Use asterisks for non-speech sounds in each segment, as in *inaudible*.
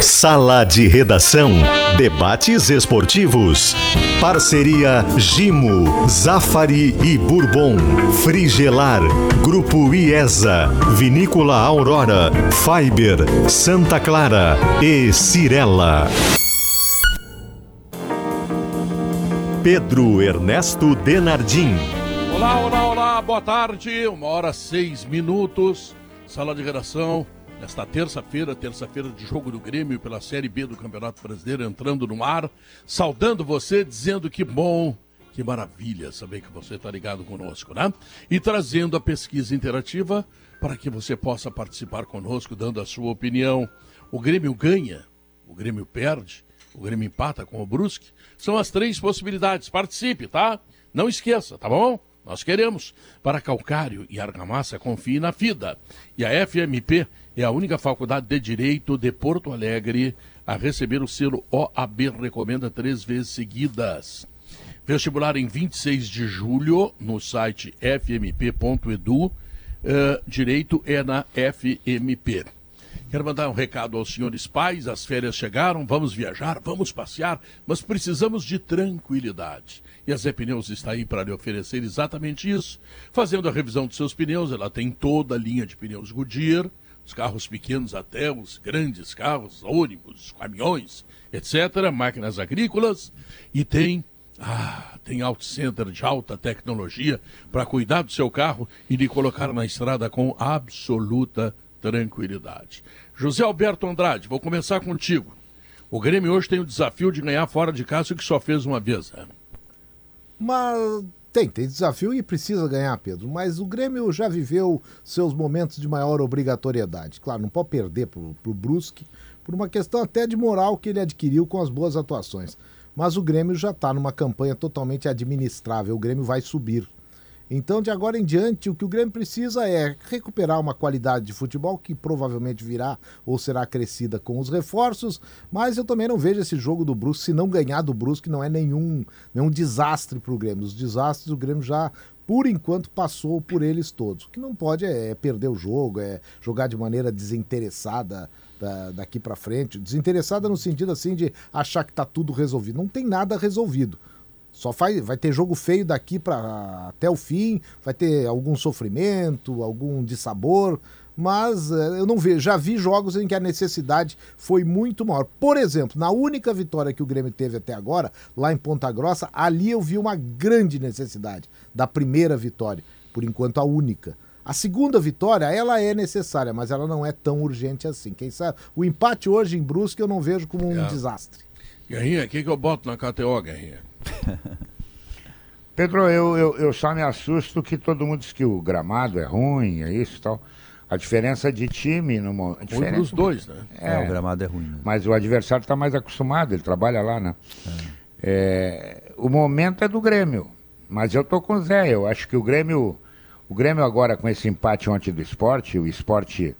Sala de Redação. Debates esportivos. Parceria Gimo, Zafari e Bourbon. Frigelar. Grupo IESA. Vinícola Aurora. Fiber. Santa Clara. E Cirela. Pedro Ernesto Denardim. Olá, olá, olá, boa tarde. Uma hora seis minutos. Sala de redação. Nesta terça-feira, terça-feira de jogo do Grêmio pela Série B do Campeonato Brasileiro, entrando no ar, saudando você, dizendo que bom, que maravilha saber que você está ligado conosco, né? E trazendo a pesquisa interativa para que você possa participar conosco, dando a sua opinião. O Grêmio ganha, o Grêmio perde, o Grêmio empata com o Brusque. São as três possibilidades. Participe, tá? Não esqueça, tá bom? Nós queremos. Para calcário e argamassa, confie na FIDA. E a FMP é a única faculdade de Direito de Porto Alegre a receber o selo OAB Recomenda três vezes seguidas. Vestibular em 26 de julho no site fmp.edu. Uh, direito é na FMP. Quero mandar um recado aos senhores pais. As férias chegaram, vamos viajar, vamos passear, mas precisamos de tranquilidade. E a Zé Pneus está aí para lhe oferecer exatamente isso. Fazendo a revisão dos seus pneus, ela tem toda a linha de pneus Goodyear, os carros pequenos até os grandes carros, ônibus, caminhões, etc., máquinas agrícolas, e tem ah, tem auto center de alta tecnologia para cuidar do seu carro e lhe colocar na estrada com absoluta tranquilidade. José Alberto Andrade, vou começar contigo. O Grêmio hoje tem o desafio de ganhar fora de casa, o que só fez uma vez. Né? Mas tem, tem desafio e precisa ganhar, Pedro. Mas o Grêmio já viveu seus momentos de maior obrigatoriedade. Claro, não pode perder para o Brusque, por uma questão até de moral que ele adquiriu com as boas atuações. Mas o Grêmio já está numa campanha totalmente administrável. O Grêmio vai subir então, de agora em diante, o que o Grêmio precisa é recuperar uma qualidade de futebol que provavelmente virá ou será crescida com os reforços, mas eu também não vejo esse jogo do Brusque, se não ganhar do Brusque, não é nenhum, nenhum desastre para o Grêmio. Os desastres o Grêmio já por enquanto passou por eles todos. O que não pode é, é perder o jogo, é jogar de maneira desinteressada da, daqui para frente. Desinteressada no sentido assim de achar que está tudo resolvido. Não tem nada resolvido. Só faz, vai ter jogo feio daqui para até o fim, vai ter algum sofrimento, algum dissabor, mas eh, eu não vejo. Já vi jogos em que a necessidade foi muito maior. Por exemplo, na única vitória que o Grêmio teve até agora, lá em Ponta Grossa, ali eu vi uma grande necessidade da primeira vitória, por enquanto a única. A segunda vitória, ela é necessária, mas ela não é tão urgente assim. Quem sabe? O empate hoje em Brusque eu não vejo como um é. desastre. Guerrinha, o que, que eu boto na KTO, Guerrinha? *laughs* Pedro, eu, eu, eu, só me assusto que todo mundo diz que o gramado é ruim, é isso e tal. A diferença de time no diferença, os dois, né? É, é, o gramado é ruim. Né? Mas o adversário está mais acostumado, ele trabalha lá, né? É. É, o momento é do Grêmio. Mas eu tô com o Zé, eu acho que o Grêmio. O Grêmio agora com esse empate ontem do esporte, o esporte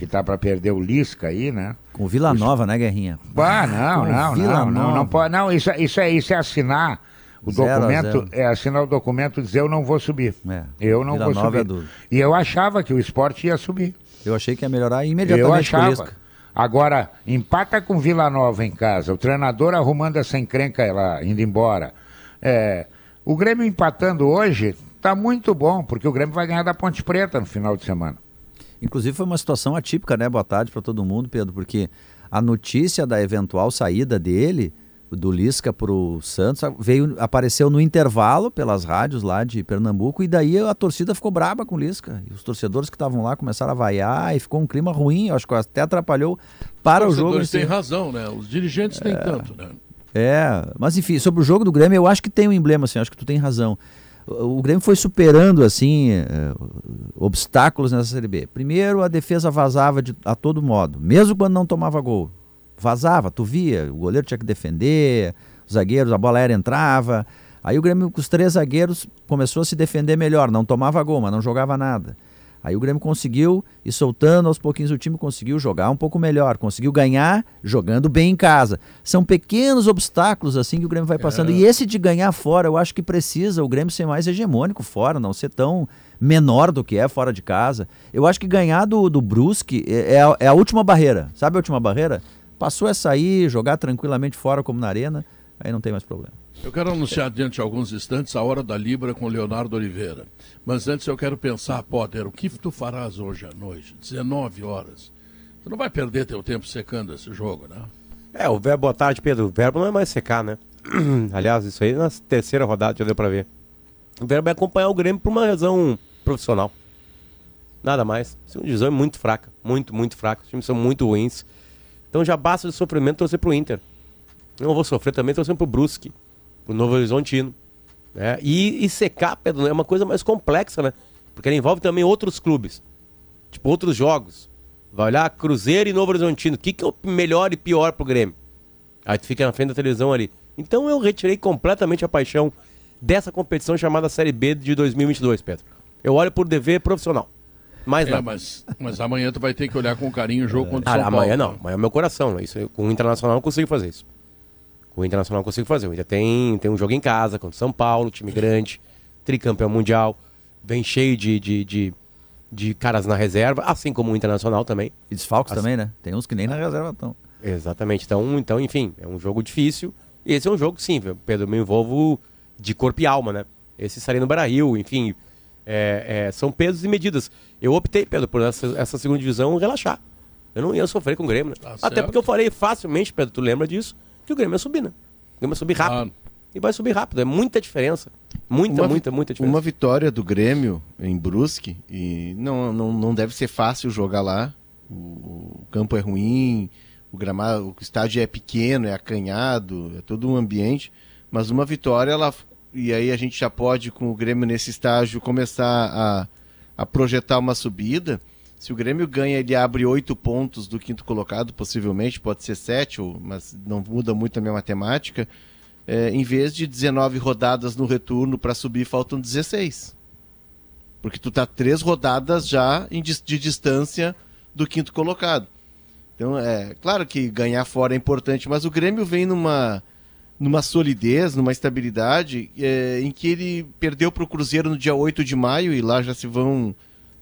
que tá para perder o Lisca aí, né? Com Vila Nova, né, Guerrinha? Ah, não, não, Vila não, não, não, pode, não, isso, isso é isso é assinar o zero documento, é assinar o documento dizer eu não vou subir. É. Eu não Vila vou Nova subir. É e eu achava que o esporte ia subir. Eu achei que ia melhorar imediatamente. Eu achava. Agora, empata com Vila Nova em casa, o treinador arrumando essa encrenca lá, indo embora. É, o Grêmio empatando hoje tá muito bom, porque o Grêmio vai ganhar da Ponte Preta no final de semana. Inclusive foi uma situação atípica, né? Boa tarde para todo mundo, Pedro, porque a notícia da eventual saída dele, do Lisca para o Santos, veio, apareceu no intervalo pelas rádios lá de Pernambuco e daí a torcida ficou braba com o Lisca. E os torcedores que estavam lá começaram a vaiar e ficou um clima ruim, acho que até atrapalhou para o jogo. Os têm razão, né? Os dirigentes é, têm tanto, né? É, mas enfim, sobre o jogo do Grêmio, eu acho que tem um emblema, assim, acho que tu tem razão o Grêmio foi superando assim eh, obstáculos nessa Série B. Primeiro, a defesa vazava de, a todo modo, mesmo quando não tomava gol. Vazava, tu via, o goleiro tinha que defender, os zagueiros, a bola aérea entrava. Aí o Grêmio com os três zagueiros começou a se defender melhor, não tomava gol, mas não jogava nada. Aí o Grêmio conseguiu e soltando aos pouquinhos o time conseguiu jogar um pouco melhor, conseguiu ganhar jogando bem em casa. São pequenos obstáculos assim que o Grêmio vai passando. É. E esse de ganhar fora, eu acho que precisa o Grêmio ser mais hegemônico fora, não ser tão menor do que é fora de casa. Eu acho que ganhar do, do Brusque é, é, a, é a última barreira. Sabe a última barreira? Passou a sair, jogar tranquilamente fora como na arena, aí não tem mais problema. Eu quero anunciar diante de alguns instantes a hora da Libra com Leonardo Oliveira. Mas antes eu quero pensar, Potter, o que tu farás hoje à noite? 19 horas. Tu não vai perder teu tempo secando esse jogo, né? É, o verbo boa tarde, Pedro. O verbo não é mais secar, né? *clears throat* Aliás, isso aí na terceira rodada já deu pra ver. O verbo é acompanhar o Grêmio por uma razão profissional. Nada mais. Segunda divisão é muito fraca. Muito, muito fraca. Os times são muito ruins. Então já basta de sofrimento torcer pro Inter. Não vou sofrer também torcendo pro Brusque, pro Novo Horizontino. Né? E, e secar, Pedro, é uma coisa mais complexa, né? Porque ela envolve também outros clubes. Tipo, outros jogos. Vai olhar Cruzeiro e Novo Horizontino. O que, que é o melhor e pior pro Grêmio? Aí tu fica na frente da televisão ali. Então eu retirei completamente a paixão dessa competição chamada Série B de 2022, Pedro. Eu olho por dever profissional. Mais É, nada. mas, mas amanhã tu vai ter que olhar com carinho o jogo contra o Ah, São amanhã Paulo. não, amanhã é o meu coração. né? Isso, com o Internacional eu não consigo fazer isso. O Internacional consigo fazer. O Inter tem, tem um jogo em casa contra o São Paulo, time grande, tricampeão mundial, vem cheio de, de, de, de caras na reserva, assim como o Internacional também. E desfalques Assim- também, né? Tem uns que nem na reserva estão. Exatamente. Então, então, enfim, é um jogo difícil. E esse é um jogo, sim, Pedro, me envolvo de corpo e alma, né? Esse estaria no Brasil, enfim. é, é, são pesos e medidas. Eu optei, Pedro, por essa, essa segunda divisão relaxar. Eu não ia sofrer com o Grêmio, né? Tá Até certo. porque eu falei facilmente, Pedro, tu lembra disso, que o Grêmio ia subir, né? O Grêmio ia subir rápido. E vai subir rápido. É muita diferença. Muita, Uma muita, muita diferença. Uma vitória do Grêmio em Brusque, e não, não, não deve ser fácil jogar lá. O, o campo é ruim, o gramado, o estádio é pequeno, é acanhado, é todo um ambiente. Mas uma vitória, ela, e aí a gente já pode, com o Grêmio nesse estágio, começar a, a projetar uma subida. Se o Grêmio ganha, ele abre oito pontos do quinto colocado, possivelmente, pode ser sete, mas não muda muito a minha matemática. É, em vez de 19 rodadas no retorno para subir, faltam 16. Porque tu tá três rodadas já de distância do quinto colocado. Então, é claro que ganhar fora é importante, mas o Grêmio vem numa, numa solidez, numa estabilidade, é, em que ele perdeu para o Cruzeiro no dia 8 de maio, e lá já se vão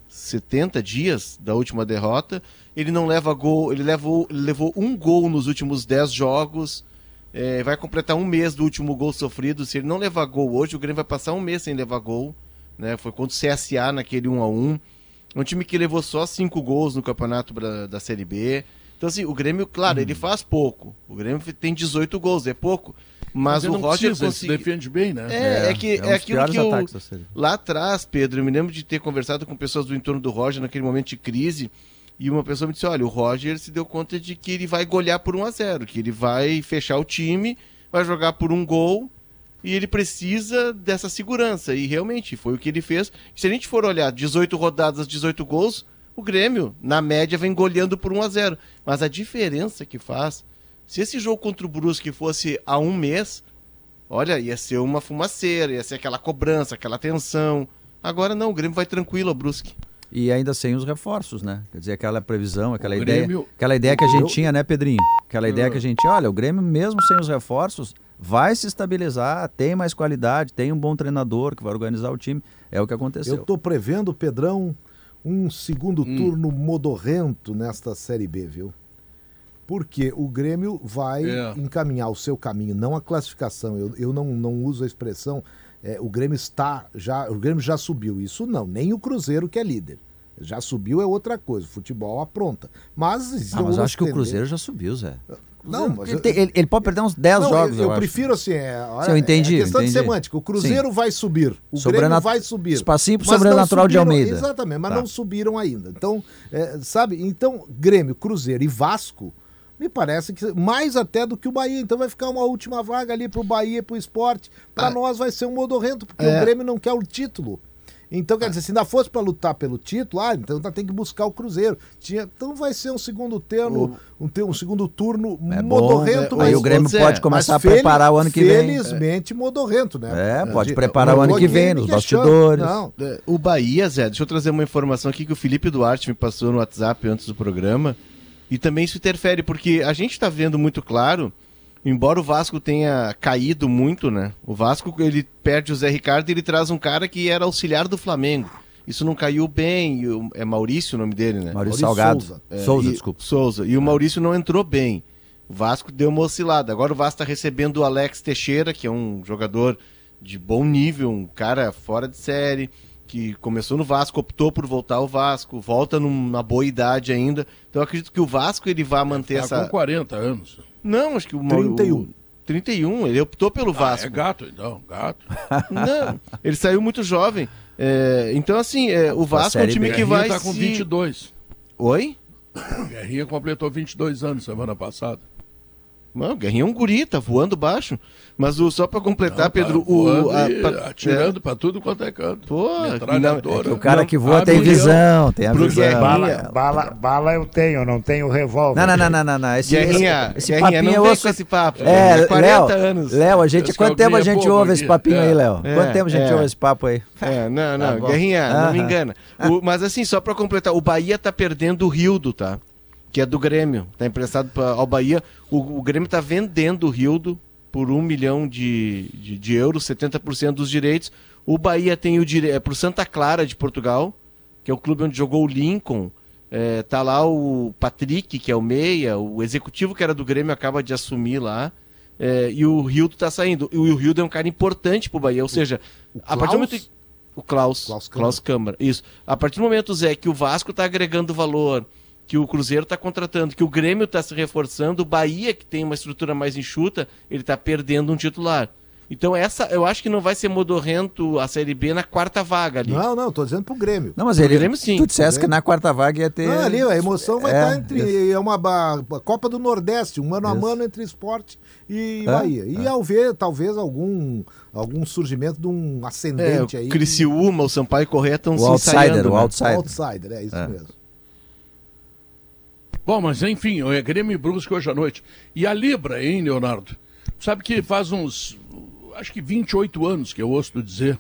70 dias da última derrota. Ele não leva gol, ele levou, ele levou um gol nos últimos 10 jogos. É, vai completar um mês do último gol sofrido. Se ele não levar gol hoje, o Grêmio vai passar um mês sem levar gol. Né? Foi contra o CSA naquele 1 a 1 É um time que levou só cinco gols no campeonato da, da Série B. Então, assim, o Grêmio, claro, ele faz pouco. O Grêmio tem 18 gols, é pouco. Mas, ele o Roger se conseguiu. defende bem, né? É, é, que é um é, aquilo que eu, ataques. Lá atrás, Pedro, eu me lembro de ter conversado com pessoas do entorno do Roger naquele momento de crise. E uma pessoa me disse: olha, o Roger se deu conta de que ele vai golear por 1 a 0 que ele vai fechar o time, vai jogar por um gol e ele precisa dessa segurança. E realmente foi o que ele fez. Se a gente for olhar 18 rodadas, 18 gols, o Grêmio, na média, vem goleando por 1 a 0 Mas a diferença que faz, se esse jogo contra o Brusque fosse há um mês, olha, ia ser uma fumaceira, ia ser aquela cobrança, aquela tensão. Agora não, o Grêmio vai tranquilo a Brusque. E ainda sem os reforços, né? Quer dizer, aquela previsão, aquela O ideia. Grêmio- Aquela ideia que a gente Eu- tinha, né, Pedrinho? Aquela ideia que a gente, olha, o Grêmio, mesmo sem os reforços, vai se estabilizar, tem mais qualidade, tem um bom treinador que vai organizar o time. É o que aconteceu. Eu tô prevendo, Pedrão, um segundo turno modorrento nesta Série B, viu? Porque o Grêmio vai É. encaminhar o seu caminho, não a classificação. Eu, eu não, não uso a expressão é, o Grêmio está já, o Grêmio já subiu. Isso não, nem o Cruzeiro que é líder. Já subiu é outra coisa, o futebol apronta. Mas, Ah, mas eu acho que o Cruzeiro já subiu, Zé. Não, mas ele, tem- ele- ele pode perder uns 10 Não, jogos, eu, eu, eu acho. prefiro assim, é, olha, Sim, eu entendi, é questão de entendi. semântica. O Cruzeiro vai subir, o Grêmio Sobrenat- vai subir. Espacinho pro sobrenatural de subiram- Almeida. Exatamente, mas Tá. não subiram ainda. Então, é, sabe? Então, Grêmio, Cruzeiro e Vasco, me parece que mais até do que o Bahia. Então vai ficar uma última vaga ali pro Bahia e pro esporte. Para Ah. nós vai ser um modorrento, porque É. o Grêmio não quer o título. Então, quer dizer, se ainda fosse para lutar pelo título, ah, então tem que buscar o Cruzeiro. Tinha, então vai ser um segundo termo, um, um segundo turno É bom, modorrento, é, mas Aí o Grêmio pode começar a preparar o ano que vem. Felizmente, modorrento, né? É, pode De- preparar não o ano que vem, nos questionar. bastidores. Não, É, O Bahia, Zé, deixa eu trazer uma informação aqui que o Felipe Duarte me passou no WhatsApp antes do programa. E também isso interfere, porque a gente está vendo muito claro, embora o Vasco tenha caído muito, né? O Vasco, ele perde o Zé Ricardo e ele traz um cara que era auxiliar do Flamengo. Isso não caiu bem, e o- é Maurício o nome dele, né? Maurício Maurício Salgado. Souza. É, Souza, e- desculpa. Souza. E o Maurício não entrou bem. O Vasco deu uma oscilada. Agora o Vasco está recebendo o Alex Teixeira, que é um jogador de bom nível, um cara fora de série, que começou no Vasco, optou por voltar ao Vasco, volta numa boa idade ainda. Então eu acredito que o Vasco ele vai manter Tá essa. com 40 anos. Não, acho que o 31. O... 31, ele optou pelo Ah, Vasco. é gato, então, gato. *laughs* Não, ele saiu muito jovem. É, então, assim, é, o Vasco é um time B. que Guerrinha vai. tá com se- 22. Oi? Guerrinha completou 22 anos semana passada. Não, o Guerrinha é um guri, tá voando baixo. Mas o, só pra completar, Não, Pedro, tá o. voando a- e pa- atirando pra tudo quanto é canto. Pô, não, O cara Não, que voa tem milhão. visão, tem a Pro visão. Guerrinha. Bala, bala, bala eu tenho, não tenho revólver. Não, não, não, não, não, não. Esse, Guerrinha, esse, esse Guerrinha, papinho não é osso. com esse papo. É, Guerrinha, 40 Léo, anos. Léo, a gente, quanto tempo a é gente ouve esse papinho É. aí, Léo? É, Quanto tempo a gente é. ouve esse papo aí? É, não, não, Tá. Guerrinha, não me engana. O- mas assim, só pra completar, o Bahia tá perdendo o Rildo, tá? Que é do Grêmio. Tá emprestado pra, ao Bahia. O, o Grêmio tá vendendo o Rildo por um milhão de, de, de euros, 70% dos direitos. O Bahia tem o direito. É pro Santa Clara de Portugal, que é o clube onde jogou o Lincoln. É, tá lá o Patrick, que é o Meia, o executivo que era do Grêmio acaba de assumir lá. É, e o Rildo tá saindo. E o Rildo é um cara importante pro Bahia. Ou seja, a partir do momento. O Klaus. Klaus Klaus, Câmara. Câmara. Isso. A partir do momento, Zé, que o Vasco tá agregando valor, que o Cruzeiro tá contratando, que o Grêmio tá se reforçando, o Bahia, que tem uma estrutura mais enxuta, ele tá perdendo um titular. Então essa, eu acho que não vai ser modorrento a Série B na quarta vaga ali. Não, não, tô dizendo pro Grêmio. Não, mas Pro ele. Grêmio, sim. Tu dissesse que na quarta vaga ia ter. Não, ali a emoção vai É, estar entre. isso. É uma a Copa do Nordeste, um mano a Isso. mano entre esporte e É, Bahia. E ao ver, talvez, algum, algum surgimento de um É, o ascendente aí. Criciúma, o Sampaio Correia estão O se outsider, ensaiando, o né? outsider. Outsider, é isso É. mesmo. Bom, mas enfim, é Grêmio e Brusque hoje à noite. E a Libra, hein, Leonardo? Sabe que faz uns, acho que 28 anos que eu ouço tu dizer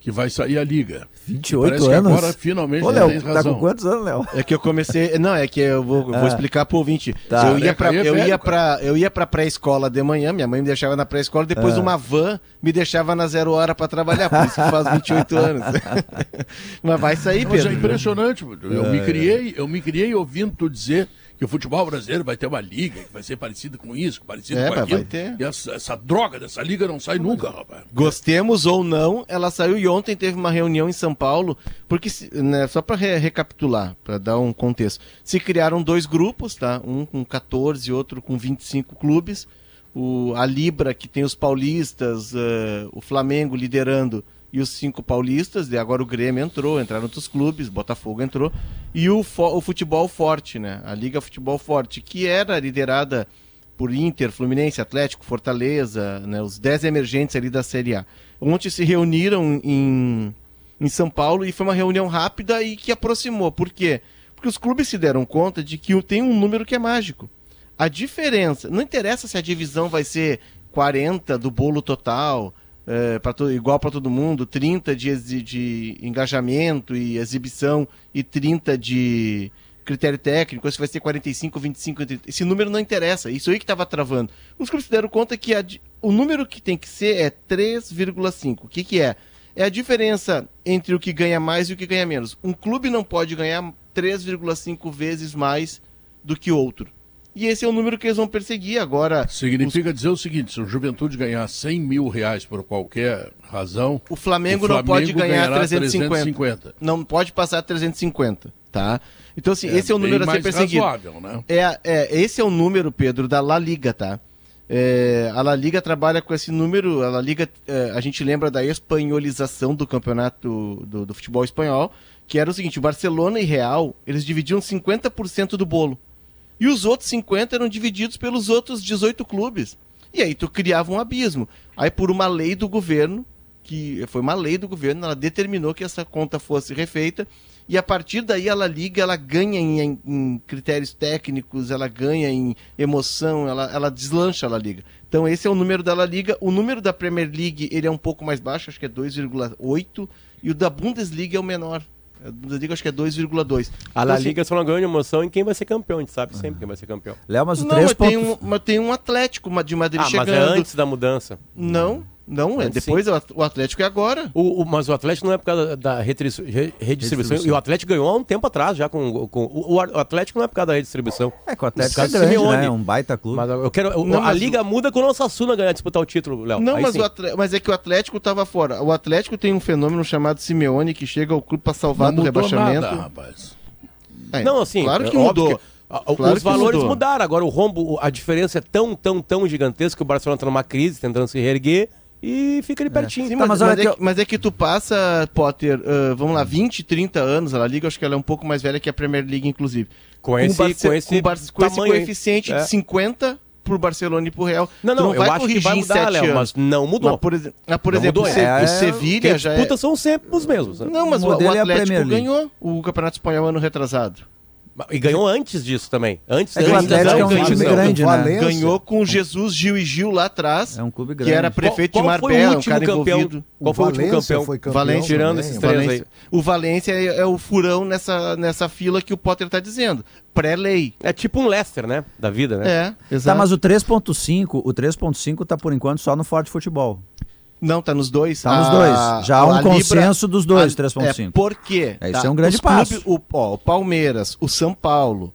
que vai sair a Liga. 28 Parece que anos. agora finalmente Ô, tem Léo, tá razão. com quantos anos, Léo? É que eu comecei. Não, é que eu vou, eu vou Ah. explicar pro ouvinte. Tá. Eu ia pra, Careca aí é eu ia pra, eu ia pra pré-escola de manhã, minha mãe me deixava na pré-escola, depois Ah. uma van me deixava na zero hora pra trabalhar, por isso que faz 28 *laughs* anos. *laughs* Mas vai sair, Mas é Pedro. impressionante. Eu, É, me criei, eu me criei ouvindo tu dizer que o futebol brasileiro vai ter uma liga que vai ser parecida com isso, parecida É, com aquilo. vai ter. E essa, essa droga dessa liga não sai nunca, rapaz. Gostemos ou não, ela saiu e ontem teve uma reunião em São Paulo, porque, né, só para recapitular, para dar um contexto, se criaram dois grupos, tá? Um com 14 e outro com 25 clubes. O, a Libra, que tem os paulistas, eh, o Flamengo liderando e os cinco paulistas, e agora o Grêmio entrou, entraram outros clubes, Botafogo entrou, e o, o futebol forte, né? A Liga Futebol Forte, que era liderada por Inter, Fluminense, Atlético, Fortaleza, né, os 10 emergentes ali da Série A. Ontem se reuniram em, em São Paulo e foi uma reunião rápida e que aproximou. Por quê? Porque os clubes se deram conta de que tem um número que é mágico. A diferença, não interessa se a divisão vai ser 40 do bolo total, é, igual para todo mundo, 30 de, de engajamento e exibição e 30 de critério técnico, se vai ser 45, 25, 30. Esse número não interessa, isso aí que estava travando. Os clubes se deram conta que a o número que tem que ser é 3,5. O que, que é? É a diferença entre o que ganha mais e o que ganha menos. Um clube não pode ganhar 3,5 vezes mais do que outro. E esse é o número que eles vão perseguir agora. Significa dizer o seguinte: se o Juventude ganhar 100 mil reais por qualquer razão, O Flamengo, o não pode ganhar ganhará 350. 350. Não pode passar 350, tá? Então, assim, É esse é o número a ser perseguido. razoável, né? É, é, esse é o número, Pedro, da La Liga, tá? É, a La Liga trabalha com esse número. A La Liga, é, a gente lembra da espanholização do campeonato do, do futebol espanhol, que era o seguinte: o Barcelona e Real eles dividiam 50% do bolo. E os outros 50 eram divididos pelos outros 18 clubes. E aí tu criava um abismo. Aí por uma lei do governo, que foi uma lei do governo, ela determinou que essa conta fosse refeita. E a partir daí a La Liga ela ganha em, em critérios técnicos, ela ganha em emoção, ela, ela deslancha a La Liga. Então esse é o número da La Liga. O número da Premier League ele é um pouco mais baixo, acho que é 2,8. E o da Bundesliga é o menor. A Bundesliga acho que é 2,2. A La Então, assim, Liga só não ganha emoção em quem vai ser campeão. A gente sabe sempre quem vai ser campeão. Léo, mas o Não, três mas tem, pontos. um, mas tem um Atlético de Madrid Ah, mas chegando. é antes da mudança. Não, Não, é depois o At- o Atlético é agora. O, o- mas o Atlético não é por causa da, da retri- re- redistribuição. E o Atlético ganhou há um tempo atrás já com, com o, o Atlético não é por causa da redistribuição. É que o Atlético é grande, Simeone. né? É um baita clube. Mas eu quero. o- Não, a mas liga muda quando o Sassuna ganhar disputar o título, Léo. Não, mas, sim. o Atle- mas é que o Atlético tava fora. O Atlético tem um fenômeno chamado Simeone que chega ao clube para salvar Não do mudou rebaixamento. nada, rapaz. É, Não, assim, claro que é mudou. que- a- Claro os valores mudou. mudaram. Agora o rombo, a diferença é tão, tão, tão gigantesca que o Barcelona tá numa crise, tentando se reerguer e fica ali pertinho. Sim, Tá, mas, mas mas é que mas é que tu passa, Potter, ah, vamos lá, 20, 30 anos, a La Liga, acho que ela é um pouco mais velha que a Premier League, inclusive. Com esse- o Barce- com esse com esse coeficiente É. de 50 pro Barcelona e pro Real. Não, Tu não, eu vai acho que corrigir vai em mudar, sete Léo, anos. mas não mudou. Mas, por, exe- mas, por Não exemplo, mudou, o, Se- é. o Sevilha já é... disputas são sempre os mesmos. né? Não, mas O o, é a Atlético League. ganhou o Campeonato Espanhol ano retrasado. E ganhou antes disso também. Antes, É que o antes Atlético da é um organização. grande, né? Valência. Ganhou com Jesus, Gil e Gil lá atrás, É um clube que grande. era prefeito Qual- de qual foi o Marbella, um último cara campeão? envolvido. Qual foi o último Valência campeão? foi campeão Valência, tirando também, esses o três Valência. O Valência é, é o furão nessa, nessa fila que o Potter tá dizendo. Pré-lei. É tipo um Leicester, né? Da vida, né? É, Tá, exato. mas o 3.5, o 3.5 tá por enquanto só no Forte Futebol. Não, tá nos dois. Tá nos dois. Já há um Libra- consenso dos dois, a- 3.5. É, por quê? É, isso é um grande Os passo. O, ó, o Palmeiras, o São Paulo,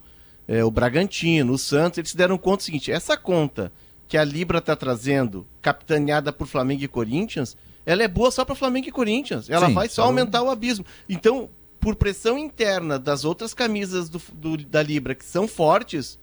é, o Bragantino, o Santos, eles se deram conta do seguinte, essa conta que a Libra tá trazendo, capitaneada por Flamengo e Corinthians, ela é boa só para Flamengo e Corinthians. Ela Sim, vai só só- aumentar o abismo. Então, por pressão interna das outras camisas do- do- da Libra que são fortes,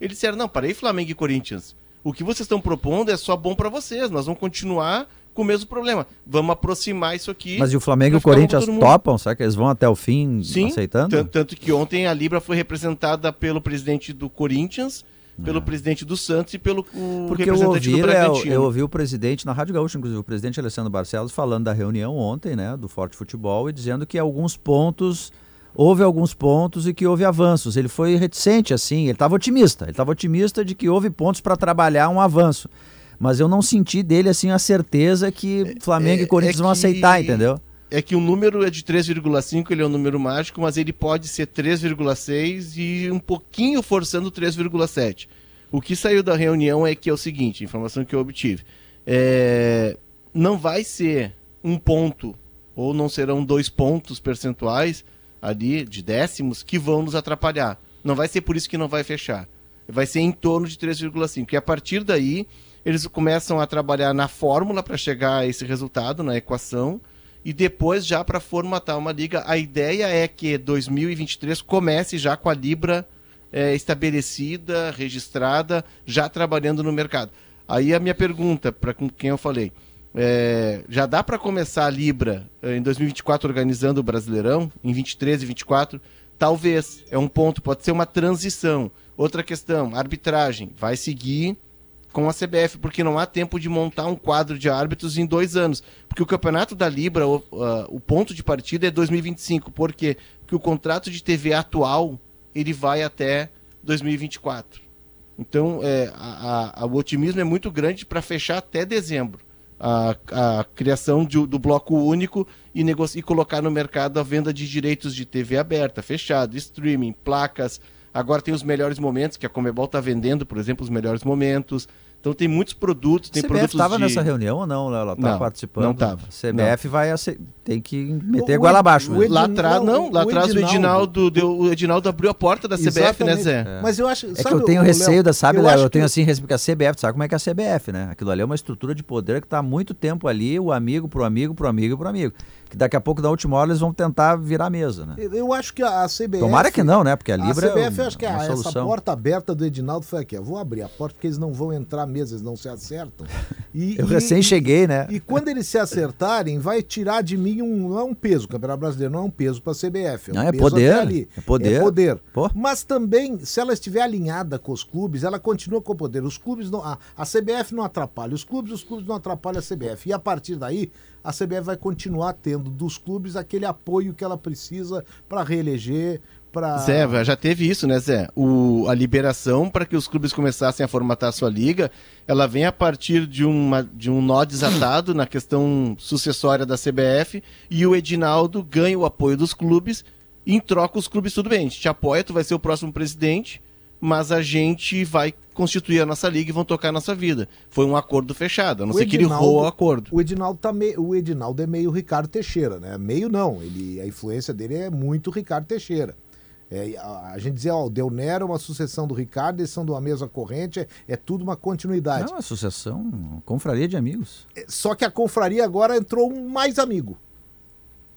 eles disseram, não, parei Flamengo e Corinthians. O que vocês estão propondo é só bom para vocês. Nós vamos continuar com o mesmo problema. Vamos aproximar isso aqui. Mas e o Flamengo e o Corinthians topam? Será que eles vão até o fim Sim, aceitando? Tanto, tanto que ontem a Libra foi representada pelo presidente do Corinthians, pelo presidente do Santos e pelo É. Porque eu ouvi, Bragantino. eu ouvi o presidente, na Rádio Gaúcha, inclusive, o presidente Alessandro Barcelos, falando da reunião ontem, né, do Forte Futebol, e dizendo que alguns pontos, houve alguns pontos e que houve avanços. Ele foi reticente, assim, ele estava otimista. Ele estava otimista de que houve pontos para trabalhar um avanço. Mas eu não senti dele, assim, a certeza que Flamengo é- e Corinthians é vão que- aceitar, entendeu? É que o número é de 3,5, ele é um número mágico, mas ele pode ser 3,6 e um pouquinho forçando 3,7. O que saiu da reunião é que é o seguinte, informação que eu obtive. É, não vai ser um ponto, ou não serão dois pontos percentuais ali, de décimos, que vão nos atrapalhar. Não vai ser por isso que não vai fechar. Vai ser em torno de 3,5. E a partir daí, eles começam a trabalhar na fórmula para chegar a esse resultado, na equação, e depois já para formatar uma liga. A ideia é que 2023 comece já com a Libra eh, estabelecida, registrada, já trabalhando no mercado. Aí a minha pergunta para quem eu falei, é, já dá para começar a Libra eh, em 2024 organizando o Brasileirão, em 23 e 24? Talvez, é um ponto, pode ser uma transição. Outra questão, arbitragem, vai seguir com a CBF, porque não há tempo de montar um quadro de árbitros em dois anos. Porque o campeonato da Libra, o, ah, o ponto de partida é 2025. Por quê? Porque o contrato de TV atual ele vai até 2024. Então, é, a- a- o otimismo é muito grande para fechar até dezembro a, a criação de- do bloco único e, e colocar no mercado a venda de direitos de TV aberta, fechado, streaming, placas. Agora tem os melhores momentos, que a Comebol está vendendo, por exemplo, os melhores momentos. Então tem muitos produtos, tem CBF produtos estava de... nessa reunião ou não, Léo? Ela estava Não, participando? não tava. A CBF vai ace- tem que meter O- goela abaixo. o mesmo. Ed- Lá atrás, Não, não, lá atrás o Edinaldo- Edinaldo, deu, o Edinaldo abriu a porta da CBF, né, Exatamente. Zé? Mas eu acho. É que eu tenho receio da, sabe, Léo? Eu tenho assim, receio, porque a CBF, sabe como é que é a CBF, né? Aquilo ali é uma estrutura de poder que está há muito tempo ali, o amigo pro amigo, pro amigo, pro amigo. Que daqui a pouco, na última hora, eles vão tentar virar a mesa, né? Eu acho que a CBF. Tomara que não, né? Porque a A Libra CBF, é eu acho que a- essa porta aberta do Edinaldo foi aqui. Eu vou abrir a porta porque eles não vão entrar mesmo, eles não se acertam. *laughs* E, Eu e- recém cheguei, né? E quando eles se acertarem, vai tirar de mim um. Não é um peso. O Campeonato Brasileiro não é um peso para a CBF. É um Não, é peso poder, ali. é poder. É poder. Pô. Mas também, se ela estiver alinhada com os clubes, ela continua com o poder. Os clubes não. A, a CBF não atrapalha os clubes, os clubes não atrapalham a CBF. E a partir daí, a CBF vai continuar tendo dos clubes aquele apoio que ela precisa para reeleger. Pra... Zé, já teve isso, né, Zé? O, a liberação para que os clubes começassem a formatar a sua liga, ela vem a partir de, uma, de um nó desatado na questão sucessória da CBF e o Edinaldo ganha o apoio dos clubes em troca os clubes, tudo bem, a gente te apoia, tu vai ser o próximo presidente, mas a gente vai constituir a nossa liga e vão tocar a nossa vida. Foi um acordo fechado, a não O ser que ele Edinaldo- roa o acordo. O Edinaldo, tá meio, o Edinaldo é meio Ricardo Teixeira, né? Meio não, ele, a influência dele é muito Ricardo Teixeira. É, a, a gente dizia, ó, o Del Nero é uma sucessão do Ricardo, eles são de uma mesma corrente, é, é tudo uma continuidade. Não, associação, confraria de amigos. Só que a confraria agora entrou um mais amigo.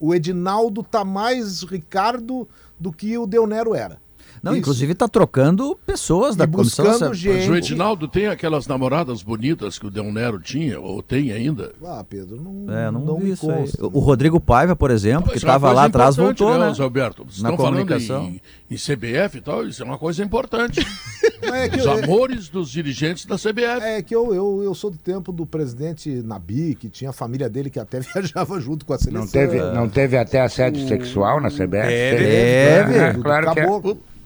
O Edinaldo tá mais Ricardo do que o Del Nero era. Não, Isso. inclusive tá trocando pessoas da E comissão. buscando gente. Mas o Edinaldo tem aquelas namoradas bonitas que o Del Nero tinha, ou tem ainda. Ah, Pedro, não, É, não, não isso aí. consta. O Rodrigo Paiva, por exemplo, que é estava lá atrás, voltou, né? Zé Alberto? Vocês Na estão falando comunicação. em, em CBF e tal, isso é uma coisa importante. *laughs* É que Os eu- amores dos dirigentes da CBF. É que eu, eu, eu sou do tempo do presidente Nabi, que tinha a família dele que até *laughs* viajava junto com a seleção. Não teve, não teve até assédio sexual na CBF? Teve. Teve. Ah, do claro que é.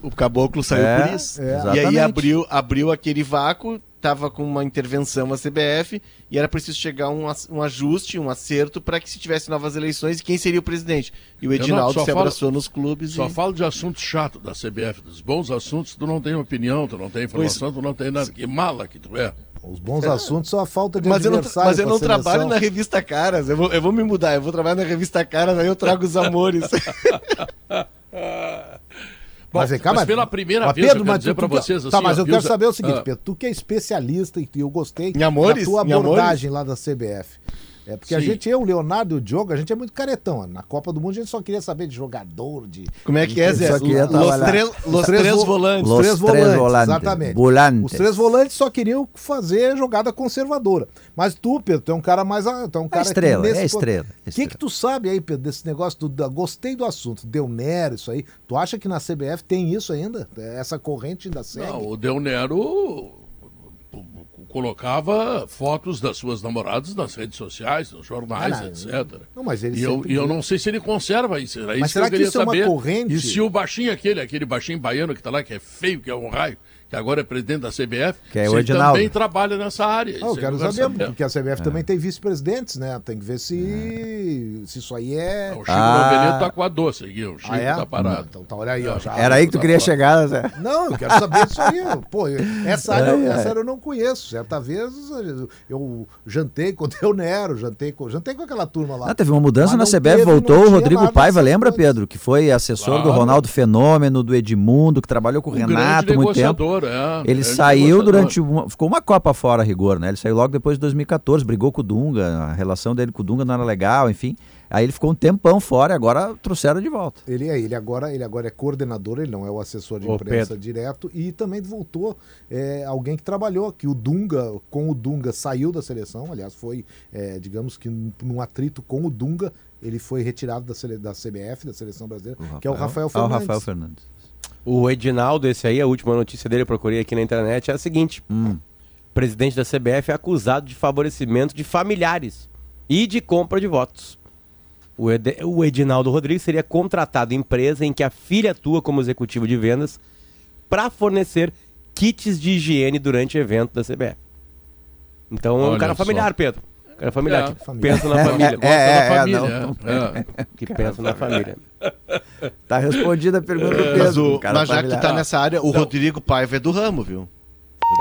O, caboclo saiu É, por isso. é. E aí abriu, abriu aquele vácuo, tava com uma intervenção a CBF e era preciso chegar um, um ajuste, um acerto para que se tivesse novas eleições e quem seria o presidente. E o não, Edinaldo só se falo- abraçou nos clubes Só e... falo de assuntos chatos da CBF, dos bons assuntos, tu não tem opinião, tu não tem informação, tu não tem nada. Que mala que tu é. Os bons assuntos são a falta de Mas eu não, mas eu não trabalho na revista Caras. Eu vou, eu vou me mudar. Eu vou trabalhar na revista Caras, aí eu trago os amores. *laughs* Bom, Mas, vem cá, mas pela primeira mas vez Pedro, eu quero mas dizer que- vocês Tá, assim, mas ó, eu quero saber o seguinte, ah. Pedro, tu que é especialista e eu gostei amores? da tua amores? abordagem lá da CBF. É porque a Sim. gente, eu, o Leonardo e o Diogo, a gente é muito caretão. Na Copa do Mundo a gente só queria saber de jogador, de. Como é que é, Zé? Só queria Los, três, los três vo- volantes. Os Los três três volantes, volantes. exatamente. Volantes. Os três volantes só queriam fazer jogada conservadora. Mas tu, Pedro, tu é um cara mais. Tu é um cara que estrela, nesse é estrela, é O que, que tu sabe aí, Pedro, desse negócio do. Da, gostei do assunto, Del Nero, isso aí. Tu acha que na CBF tem isso ainda? Essa corrente ainda segue? Não, o Del Nero colocava fotos das suas namoradas nas redes sociais, nos jornais, Ah, etc. Não, mas ele E eu, e eu não sei se ele conserva isso. Era Mas isso será que que isso é uma saber. corrente? E se o baixinho aquele, aquele baixinho baiano que tá lá, que é feio, que é um raio, que agora é presidente da CBF, Que é se também trabalha nessa área. Ah, eu aí quero eu saber, porque a CBF também tem vice-presidentes, né? Tem que ver se, se isso aí é. O Chico Ah. Novelito tá com a doce aqui, o Chico Ah, é? tá parado. Então tá, olha aí, ó. já- Era aí que tu queria chegar, Zé. Não, eu quero saber disso aí. *laughs* Pô, essa área, eu- essa área eu não conheço. Certa vez eu- jantei com o Del Nero, jantei com, jantei com aquela turma lá. Ah, teve uma mudança na CBF, teve, voltou o Rodrigo Paiva, lembra. Pedro? Que foi assessor do Claro. Ronaldo Fenômeno, do Edmundo, que trabalhou com o Um Renato muito tempo. Negociador, é, Ele grande saiu durante uma, ficou uma Copa fora a rigor, né? Ele saiu logo depois de 2014, brigou com o Dunga, a relação dele com o Dunga não era legal, enfim. Aí ele ficou um tempão fora e agora trouxeram de volta. Ele é, ele agora, ele agora é coordenador, ele não é o assessor de Ô, imprensa Pedro. direto e também voltou é, alguém que trabalhou, que o Dunga, com o Dunga saiu da seleção, aliás, foi, é, digamos que num, atrito com o Dunga, ele foi retirado da, da CBF, da seleção brasileira, que é o Rafael Ah, o Fernandes. Rafael Fernandes. O Edinaldo, esse aí, a última notícia dele, eu procurei aqui na internet, é a seguinte: Hum. o presidente da CBF é acusado de favorecimento de familiares e de compra de votos. O, Ed- o Edinaldo Rodrigues seria contratado em empresa em que a filha atua como executivo de vendas para fornecer kits de higiene durante evento da CBF. Então é um cara só. familiar, Pedro. Um cara familiar, É. que Familiar. pensa na família. Gosta É, da é, família, não. é, é. Que pensa na família. Tá respondida a pergunta do Mas, Pedro. o- um cara mas já que tá nessa área, o Rodrigo Paiva é do ramo, viu?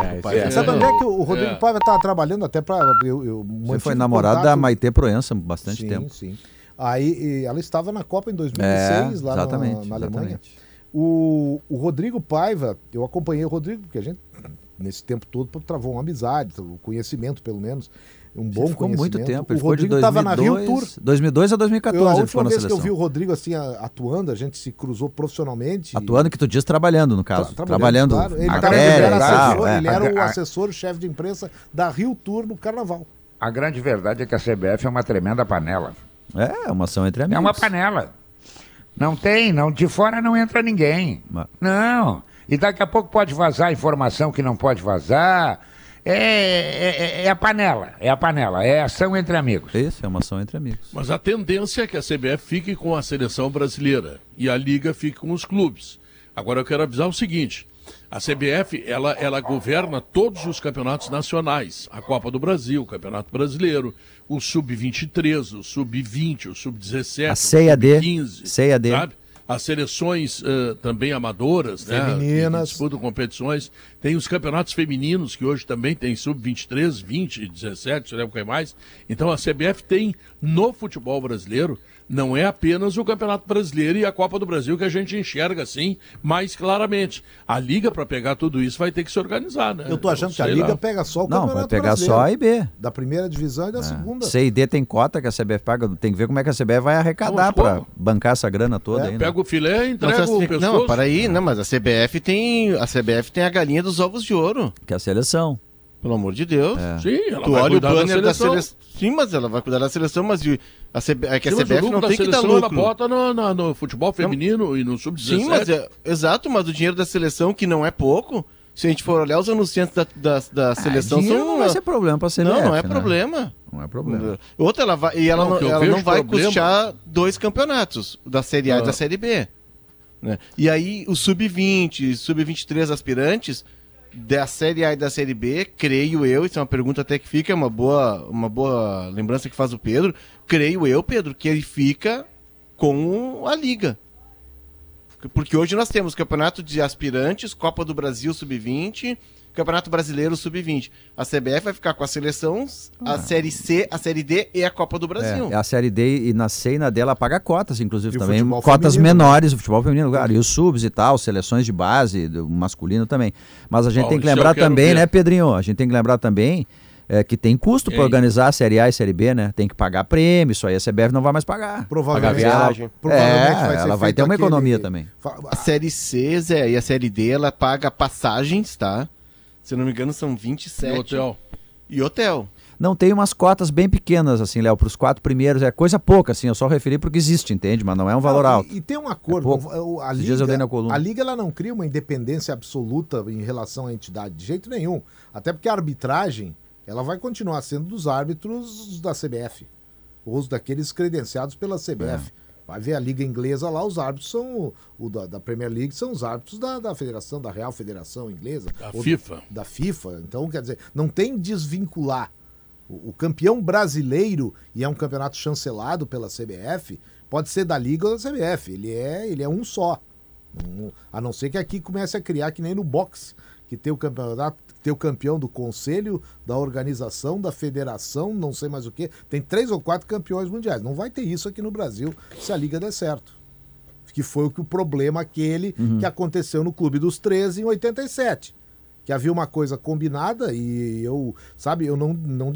É, é. é. Sabe onde é que o Rodrigo É. Paiva estava trabalhando até para. Eu, eu Você foi namorado contato- da Maite Proença há bastante sim, tempo. Sim, Aí e ela estava na Copa em É, 2006, lá na- exatamente, na, Alemanha. exatamente. O, o Rodrigo Paiva, eu acompanhei o Rodrigo, porque a gente, nesse tempo todo, travou uma amizade, o conhecimento, pelo menos, um bom ficou conhecimento. muito tempo. O Ele de Rodrigo estava na Rio 2002, Tour. 2002 a Eu, 2014 a ele ficou última na vez que eu vi o Rodrigo assim atuando, a gente se cruzou profissionalmente. Atuando que tu diz trabalhando, no caso. Tra- trabalhando, claro. Ele, greve era, e assessor, é. ele era o A- a- assessor, o chefe de imprensa da Rio Tour no Carnaval. A grande verdade é que a CBF é uma tremenda panela. É, uma ação entre amigos. É uma panela. Não tem, não, de fora não entra ninguém. Mas- Não. E daqui a pouco pode vazar informação que não pode vazar. É, é, é- é a panela, é a panela, é ação entre amigos. Isso, é uma ação entre amigos. Mas a tendência é que a CBF fique com a seleção brasileira e a Liga fique com os clubes. Agora eu quero avisar o seguinte: a CBF ela, ela governa todos os campeonatos nacionais, a Copa do Brasil, o Campeonato Brasileiro, o Sub-23, o Sub-20, o Sub-17, A CEAD, o Sub-15, CEAD. sabe? As seleções uh, também amadoras, Femininas. né? Disputam competições. Tem os campeonatos femininos, que hoje também tem sub-23, 20, 17, não lembro o que mais. Então a CBF tem no futebol brasileiro não é apenas o Campeonato Brasileiro e a Copa do Brasil que a gente enxerga assim mais claramente. A Liga, para pegar tudo isso, vai ter que se organizar, né? Eu tô achando que a Liga lá. pega só o Não, Campeonato vai pegar Brasileiro. só A e B. Da primeira divisão e da segunda. C e D tem cota que a CBF paga, tem que ver como é que a CBF vai arrecadar Mas para bancar essa grana toda É, aí, né? Pega o filé e entrega você- o pescoço. não, para aí, não, mas a CBF tem. A CBF tem a galinha dos ovos de ouro. Que é a seleção. Pelo amor de Deus. Sim, ela Tu vai olha o da banner da seleção. Seleção. Sim, mas ela vai cuidar da seleção, mas de- a, CB... é que a Sim, o CBF lucro não tem que dar seleção, ela lucro. bota no, na- no futebol feminino e no sub-17. Sim, mas é, exato, mas o dinheiro da seleção, que não é pouco, se a gente for olhar os anunciantes da, da, da seleção, Ah, dinheiro são. não vai ser problema para a CBF. não, não é né? problema. Não é problema. Outra, ela vai, e ela Não, não, ela não vai problema- custear dois campeonatos, da Série A e Ah. da Série B. né? E aí, o Sub-20, Sub-23 aspirantes da Série A e da Série B, creio eu, isso é uma pergunta até que fica, é uma boa, uma boa lembrança que faz o Pedro, creio eu, Pedro, que ele fica com a Liga. Porque hoje nós temos Campeonato de Aspirantes, Copa do Brasil Sub-20, Campeonato Brasileiro Sub-20. A CBF vai ficar com a seleção, a Série C, a Série D e a Copa do Brasil. É, a Série D e na C e na D ela paga cotas, inclusive, E também. futebol Cotas feminino, menores, o futebol feminino, claro, e os subs e tal, seleções de base, do masculino também. Mas a gente Bom, tem que eu lembrar também, ver. né, Pedrinho? A gente tem que lembrar também é, que tem custo para organizar a Série A e Série B, né? Tem que pagar prêmio, isso aí a CBF não vai mais pagar. Provavelmente, Pagar ela, viagem. provavelmente É, vai ser ela vai ter uma aquele- economia também. A Série C, Zé, e a Série D, ela paga passagens, tá? Se eu não me engano, são 27. No hotel. E hotel. Não tem umas cotas bem pequenas, assim, Léo, para os quatro primeiros. É coisa pouca, assim. Eu só referi porque existe, entende? Mas não é um valor Não, e- alto. E, tem um acordo. É a, Liga, dias eu dei na coluna. a Liga ela não cria uma independência absoluta em relação à entidade, de jeito nenhum. Até porque a arbitragem ela vai continuar sendo dos árbitros da CBF. Ou os daqueles credenciados pela CBF. É. Vai ver a Liga Inglesa lá, os árbitros são. O, o da, da Premier League são os árbitros da, da Federação, da Real Federação Inglesa. Da FIFA. Da FIFA. Então, quer dizer, não tem desvincular. O, o campeão brasileiro, e é um campeonato chancelado pela CBF, pode ser da Liga ou da CBF. Ele é, ele é um só. A não ser que aqui comece a criar que nem no boxe, que tem o campeonato, tem o campeão do conselho, da organização, da federação, não sei mais o que. Tem três ou quatro campeões mundiais. Não vai ter isso aqui no Brasil se a liga der certo. Que foi o que o problema aquele que aconteceu no Clube dos 13 em 87 que havia uma coisa combinada e eu, sabe, eu não, não,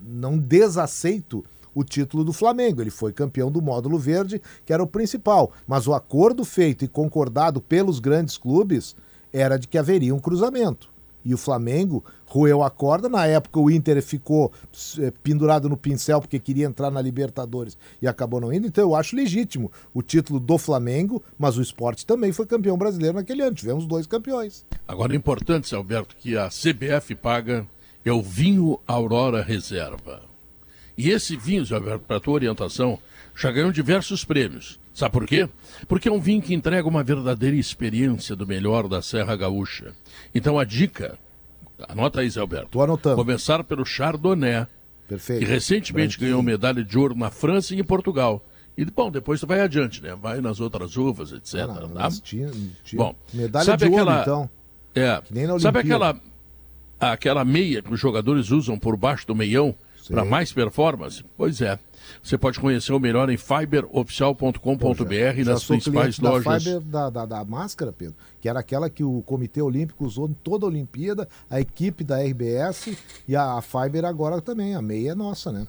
não desaceito o título do Flamengo. Ele foi campeão do módulo verde, que era o principal. Mas o acordo feito e concordado pelos grandes clubes era de que haveria um cruzamento. E o Flamengo roeu a corda. Na época, o Inter ficou eh, pendurado no pincel porque queria entrar na Libertadores e acabou não indo. Então, eu acho legítimo o título do Flamengo, mas o esporte também foi campeão brasileiro naquele ano. Tivemos dois campeões. Agora, é importante, Alberto, que a CBF paga é o vinho Aurora Reserva. E esse vinho, Alberto, para a tua orientação, já ganhou diversos prêmios. Sabe por quê? Porque é um vinho que entrega uma verdadeira experiência do melhor da Serra Gaúcha. Então a dica, anota aí, Zé Alberto. Tô anotando. Começar pelo Chardonnay, Perfeito. que recentemente Branquinho. ganhou medalha de ouro na França e em Portugal. E, bom, depois tu vai adiante, né? Vai nas outras uvas, etc. Ah, não, tá? tinha- tinha- Bom, medalha de ouro, aquela- então. É. nem na Sabe aquela, aquela meia que os jogadores usam por baixo do meião para mais performance? Pois é. Você pode conhecer o melhor em fiberoficial.com.br nas principais da lojas. Fiber da, da, da máscara, Pedro, que era aquela que o Comitê Olímpico usou em toda a Olimpíada, a equipe da RBS e a, a Fiber agora também. A meia é nossa, né?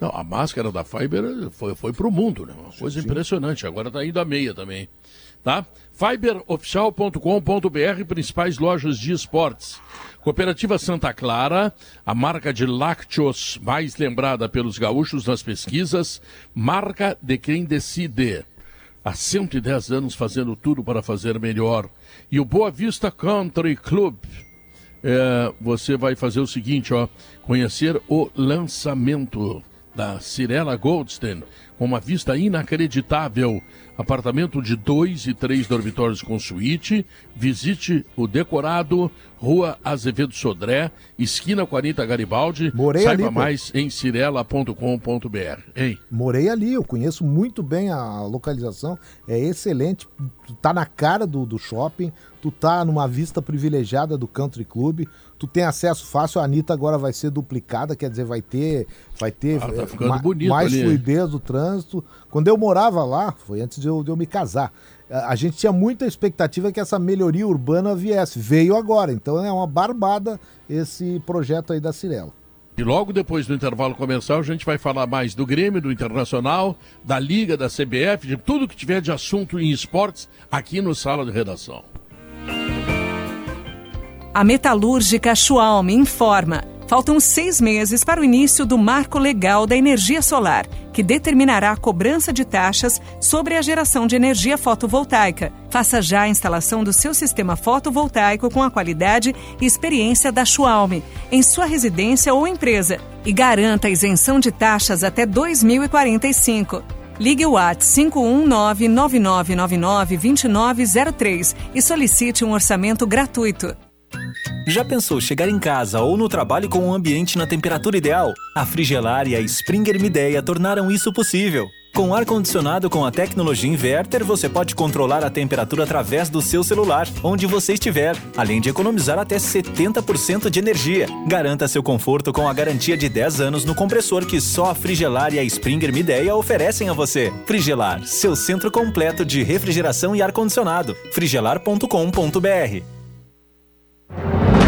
Não, a máscara da Fiber foi, foi para o mundo, né? Uma coisa impressionante. Agora está indo a meia também. Tá? Fiberoficial.com.br, principais lojas de esportes. Cooperativa Santa Clara, a marca de lácteos mais lembrada pelos gaúchos nas pesquisas, marca de quem decide. Há 110 anos fazendo tudo para fazer melhor. E o Boa Vista Country Club é, você vai fazer o seguinte, ó, conhecer o lançamento da Cirela Goldstein, com uma vista inacreditável. Apartamento de dois e três dormitórios com suíte. Visite o decorado Rua Azevedo Sodré, esquina 40 Garibaldi. Morei Saiba ali, pô. mais em cirela.com.br. Ei, Morei ali, eu conheço muito bem a localização, é excelente. Tu tá na cara do, do shopping, tu tá numa vista privilegiada do Country Club, tu tem acesso fácil, a Anitta agora vai ser duplicada, quer dizer, vai ter, vai ter Ah, tá eh, mais ali. fluidez do trânsito. Quando eu morava lá, foi antes de eu, de eu me casar, a a gente tinha muita expectativa que essa melhoria urbana viesse. Veio agora, então é uma barbada esse projeto aí da Cirela. E logo depois do intervalo comercial, a gente vai falar mais do Grêmio, do Internacional, da Liga, da CBF, de tudo que tiver de assunto em esportes aqui no Sala de Redação. A metalúrgica Schwalm informa. Faltam seis meses para o início do marco legal da energia solar, que determinará a cobrança de taxas sobre a geração de energia fotovoltaica. Faça já a instalação do seu sistema fotovoltaico com a qualidade e experiência da Schwalm em sua residência ou empresa e garanta a isenção de taxas até 2045. Ligue o WhatsApp 519-9999-2903 e solicite um orçamento gratuito. Já pensou chegar em casa ou no trabalho com um ambiente na temperatura ideal? A Frigelar e a Springer Mideia tornaram isso possível. Com ar-condicionado com a tecnologia inverter, você pode controlar a temperatura através do seu celular, onde você estiver, além de economizar até 70% de energia. Garanta seu conforto com a garantia de 10 anos no compressor que só a Frigelar e a Springer Mideia oferecem a você. Frigelar, seu centro completo de refrigeração e ar-condicionado. frigelar.com.br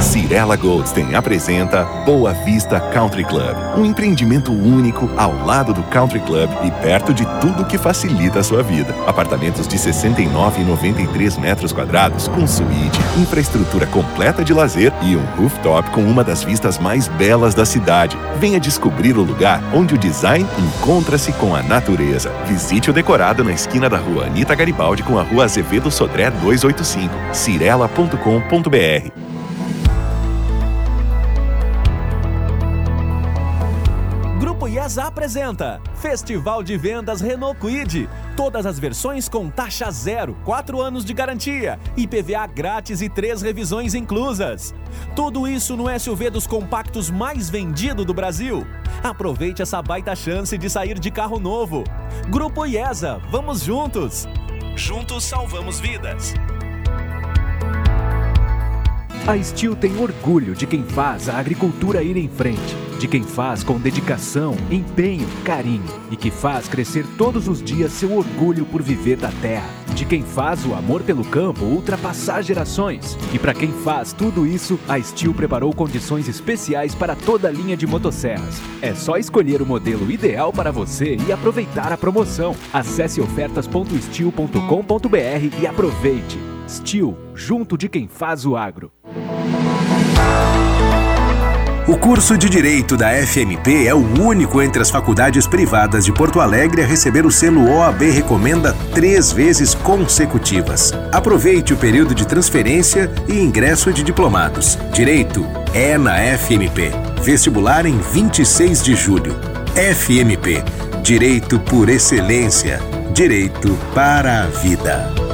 Cirela Goldstein apresenta Boa Vista Country Club, um empreendimento único ao lado do Country Club e perto de tudo que facilita a sua vida. Apartamentos de 69 e 93 metros quadrados com suíte, infraestrutura completa de lazer e um rooftop com uma das vistas mais belas da cidade. Venha descobrir o lugar onde o design encontra-se com a natureza. Visite o decorado na esquina da rua Anita Garibaldi com a rua Azevedo Sodré 285, cirela.com.br. IESA apresenta Festival de Vendas Renault Kwid. Todas as versões com taxa zero, 4 anos de garantia, IPVA grátis e 3 revisões inclusas. Tudo isso no SUV dos compactos mais vendido do Brasil. Aproveite essa baita chance de sair de carro novo. Grupo IESA, vamos juntos! Juntos salvamos vidas. A Steel tem orgulho de quem faz a agricultura ir em frente, de quem faz com dedicação, empenho, carinho e que faz crescer todos os dias seu orgulho por viver da terra, de quem faz o amor pelo campo ultrapassar gerações. E para quem faz tudo isso, a Steel preparou condições especiais para toda a linha de motosserras. É só escolher o modelo ideal para você e aproveitar a promoção. Acesse ofertas.steel.com.br e aproveite. Steel, junto de quem faz o agro. O curso de Direito da FMP é o único entre as faculdades privadas de Porto Alegre a receber o selo OAB Recomenda três vezes consecutivas. Aproveite o período de transferência e ingresso de diplomados. Direito é na FMP. Vestibular em 26 de julho. FMP. Direito por excelência. Direito para a vida.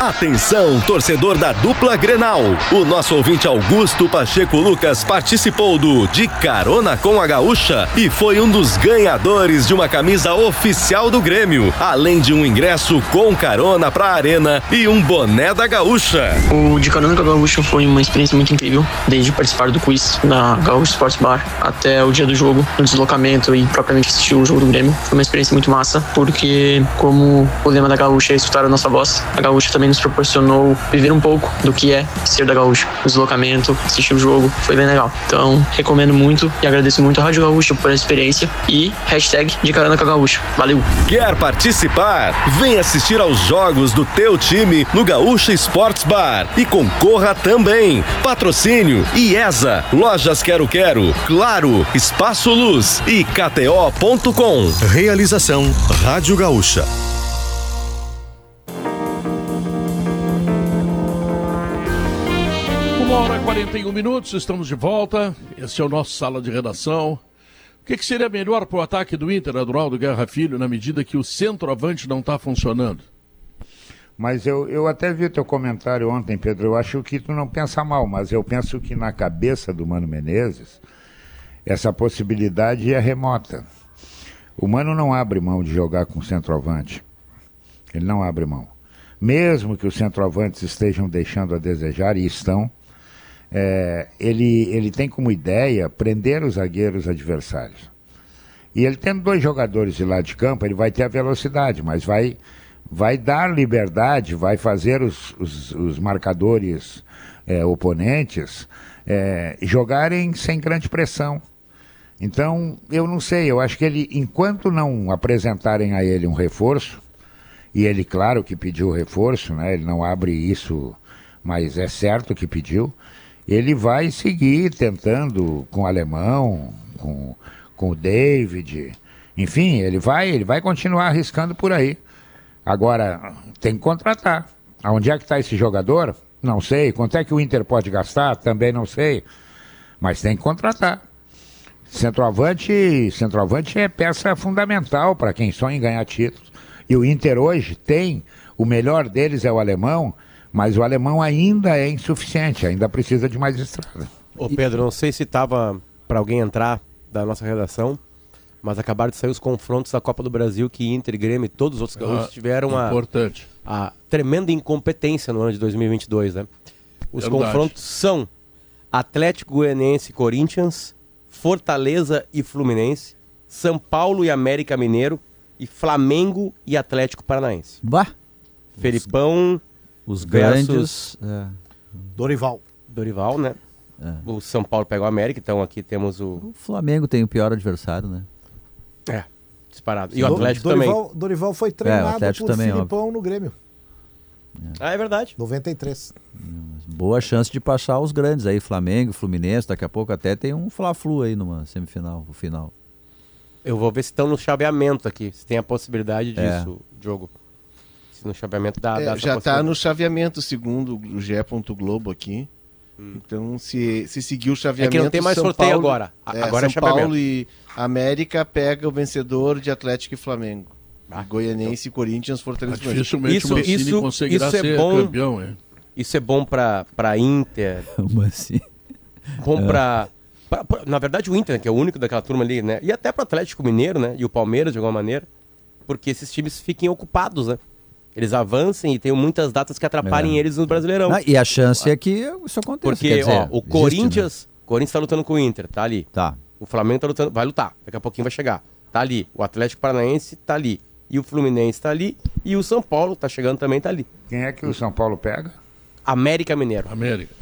Atenção, torcedor da dupla Grenal. O nosso ouvinte Augusto Pacheco Lucas participou do De Carona com a Gaúcha e foi um dos ganhadores de uma camisa oficial do Grêmio, além de um ingresso com carona pra arena e um boné da Gaúcha. O De Carona com a Gaúcha foi uma experiência muito incrível, desde participar do quiz na Gaúcha Sports Bar até o dia do jogo, no deslocamento e propriamente assistir o jogo do Grêmio. Foi uma experiência muito massa, porque como o lema da Gaúcha é escutar a nossa voz, a Gaúcha também também nos proporcionou viver um pouco do que é ser da Gaúcha. O deslocamento, assistir o jogo, foi bem legal. Então, recomendo muito e agradeço muito a Rádio Gaúcha por essa experiência e hashtag de carona com a Gaúcha. Valeu! Quer participar? Vem assistir aos jogos do teu time no Gaúcha Sports Bar e concorra também. Patrocínio IESA, Lojas Quero Quero, Claro, Espaço Luz e KTO.com. Realização Rádio Gaúcha. 41 minutos, estamos de volta. Esse é o nosso sala de redação. O que, que seria melhor para o ataque do Inter, Adroaldo Guerra Filho, na medida que o centroavante não está funcionando? Mas eu, eu até vi teu comentário ontem, Pedro. Eu acho que tu não pensa mal, mas eu penso que na cabeça do Mano Menezes, essa possibilidade é remota. O Mano não abre mão de jogar com centroavante. Ele não abre mão. Mesmo que os centroavantes estejam deixando a desejar, e estão, é, ele, ele tem como ideia prender os zagueiros adversários. E ele tendo dois jogadores de lado de campo, ele vai ter a velocidade, mas vai, vai dar liberdade, vai fazer os, os, os marcadores é, oponentes é, jogarem sem grande pressão. Então, eu não sei, eu acho que ele, enquanto não apresentarem a ele um reforço, e ele, claro, que pediu reforço, né? Ele não abre isso, mas é certo que pediu. Ele vai seguir tentando com o alemão, com, com o David, enfim, ele vai, ele vai continuar arriscando por aí. Agora, tem que contratar. Aonde é que está esse jogador? Não sei. Quanto é que o Inter pode gastar? Também não sei. Mas tem que contratar. Centroavante, centroavante é peça fundamental para quem sonha em ganhar títulos. E o Inter hoje tem, o melhor deles é o alemão, mas o alemão ainda é insuficiente, ainda precisa de mais estrada. Ô Pedro, não sei se estava para alguém entrar da nossa redação, mas acabaram de sair os confrontos da Copa do Brasil que Inter, Grêmio e todos os outros gaúchos Ah, tiveram a, importante. a tremenda incompetência no ano de 2022, né? Os Verdade. confrontos são Atlético Goianiense e Corinthians, Fortaleza e Fluminense, São Paulo e América Mineiro e Flamengo e Atlético Paranaense. Bah! Felipão Os grandes. é. Dorival. Dorival, né? É. O São Paulo pega o América, então aqui temos o O Flamengo tem o pior adversário, né? É, disparado. E o Atlético Dorival, também. Dorival foi É, treinado Atlético por também, Filipão no Grêmio. Ah, é verdade. 93. Boa chance de passar os grandes aí, Flamengo, Fluminense, daqui a pouco até tem um Fla-Flu aí numa semifinal, final. Eu vou ver se estão no chaveamento aqui, se tem a possibilidade É. disso, jogo. No chaveamento dá, É, já está no chaveamento, segundo o GE. Globo aqui. Então, se, se seguir o chaveamento. Hum. É que não tem mais São sorteio Paulo- agora. É, agora é São chaveamento. Paulo e América pega o vencedor de Atlético e Flamengo. Ah, Goianense, Corinthians, Fortaleza e Fluminense. Dificilmente Isso- o isso- conseguirá isso é ser bom. campeão, é. Isso é bom pra, pra Inter, *laughs* Como assim? bom É. pra- Na verdade, o Inter, né, que é o único daquela turma ali, né? E até pro Atlético Mineiro, né? E o Palmeiras, de alguma maneira. Porque esses times fiquem ocupados, né? Eles avancem e tem muitas datas que atrapalhem É. eles no Brasileirão. Não, e a chance é que isso aconteça. Porque, quer dizer, ó, o existe, Corinthians. Corinthians tá lutando com o Inter, tá ali. Tá. O Flamengo tá lutando, vai lutar. Daqui a pouquinho vai chegar. Tá ali. O Atlético Paranaense tá ali. E o Fluminense tá ali. E o São Paulo tá chegando também, tá ali. Quem é que o São Paulo pega? América Mineiro. América.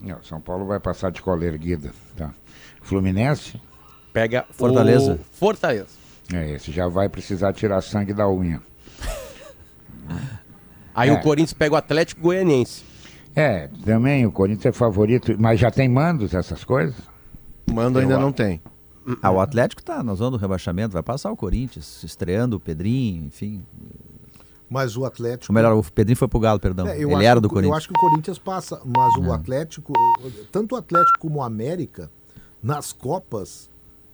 Não, São Paulo vai passar de cola erguida. Tá. Fluminense? Pega Fortaleza. o Fortaleza. É, esse já vai precisar tirar sangue da unha. Aí É. o Corinthians pega o Atlético Goianiense. É, também o Corinthians é favorito, mas já tem mandos essas coisas? Mando ainda não tem. Ah, o Atlético tá na zona do rebaixamento, vai passar o Corinthians, estreando o Pedrinho, enfim. Mas o Atlético. Ou melhor, o Pedrinho foi pro Galo, perdão. É, eu Ele acho era que do o- Eu Corinthians. acho que o Corinthians passa, mas o É. Atlético, tanto o Atlético como o América, nas Copas,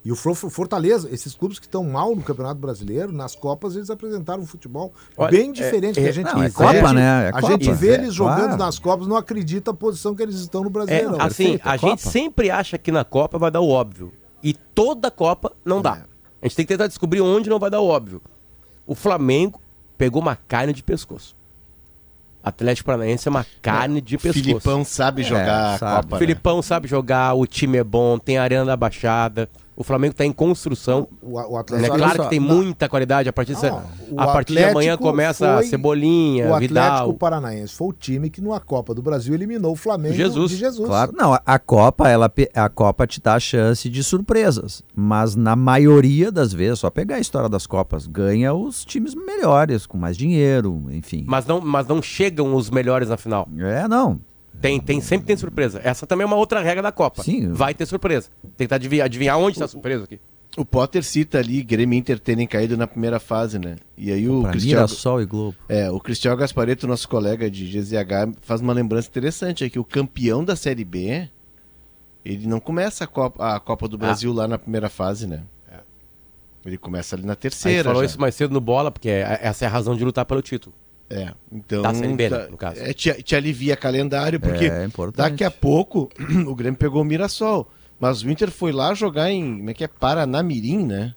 e o Fortaleza, esses clubes que estão mal no Campeonato Brasileiro, nas Copas eles apresentaram um futebol Olha, bem é- diferente é- que a gente Não, é a Copa, gente- né? É a Copa. gente vê É, eles jogando claro. nas Copas, não acredita a posição que eles estão no É, Brasileirão. assim, a é gente sempre acha que na Copa vai dar o óbvio. E toda Copa não dá. A gente tem que tentar descobrir onde não vai dar o óbvio. O Flamengo pegou uma carne de pescoço. Atlético Paranaense é uma carne de O pescoço. Filipão sabe jogar a sabe. Copa. O né? Filipão sabe jogar, o time é bom, tem a Arena da Baixada. O Flamengo está em construção. O, o É Atlético, claro que tem Não, muita qualidade. A partir, de, Não, o a partir de amanhã começa foi- Cebolinha, o Atlético Vidal. Paranaense foi o time que numa Copa do Brasil eliminou o Flamengo Jesus. de Jesus. Claro, não, a- a Copa, ela, a Copa te dá a chance de surpresas, mas na maioria das vezes, só pegar a história das Copas, ganha os times melhores, com mais dinheiro, enfim. Mas não, mas não chegam os melhores na final. É, não. Tem, tem, sempre tem surpresa. Essa também é uma outra regra da Copa. Sim. Vai ter surpresa. Tentar adivinhar, adivinhar onde está a surpresa aqui. O Potter cita ali Grêmio e Inter terem caído na primeira fase, né? E aí o Pra Cristiano, Mirassol e Globo. é, o Cristiano Gaspareto, nosso colega de GZH, faz uma lembrança interessante, é que o campeão da Série B, ele não começa a Copa, a Copa do Brasil lá na primeira fase, né? Ele começa ali na terceira. falou já. isso mais cedo no bola, porque é- essa é a razão de lutar pelo título. É, então. Série B, né, tá- no caso. É, te, te alivia calendário, porque É, importante. daqui a pouco *clears throat* o Grêmio pegou o Mirassol. Mas o Inter foi lá jogar em. Como é que é? Paranamirim, né?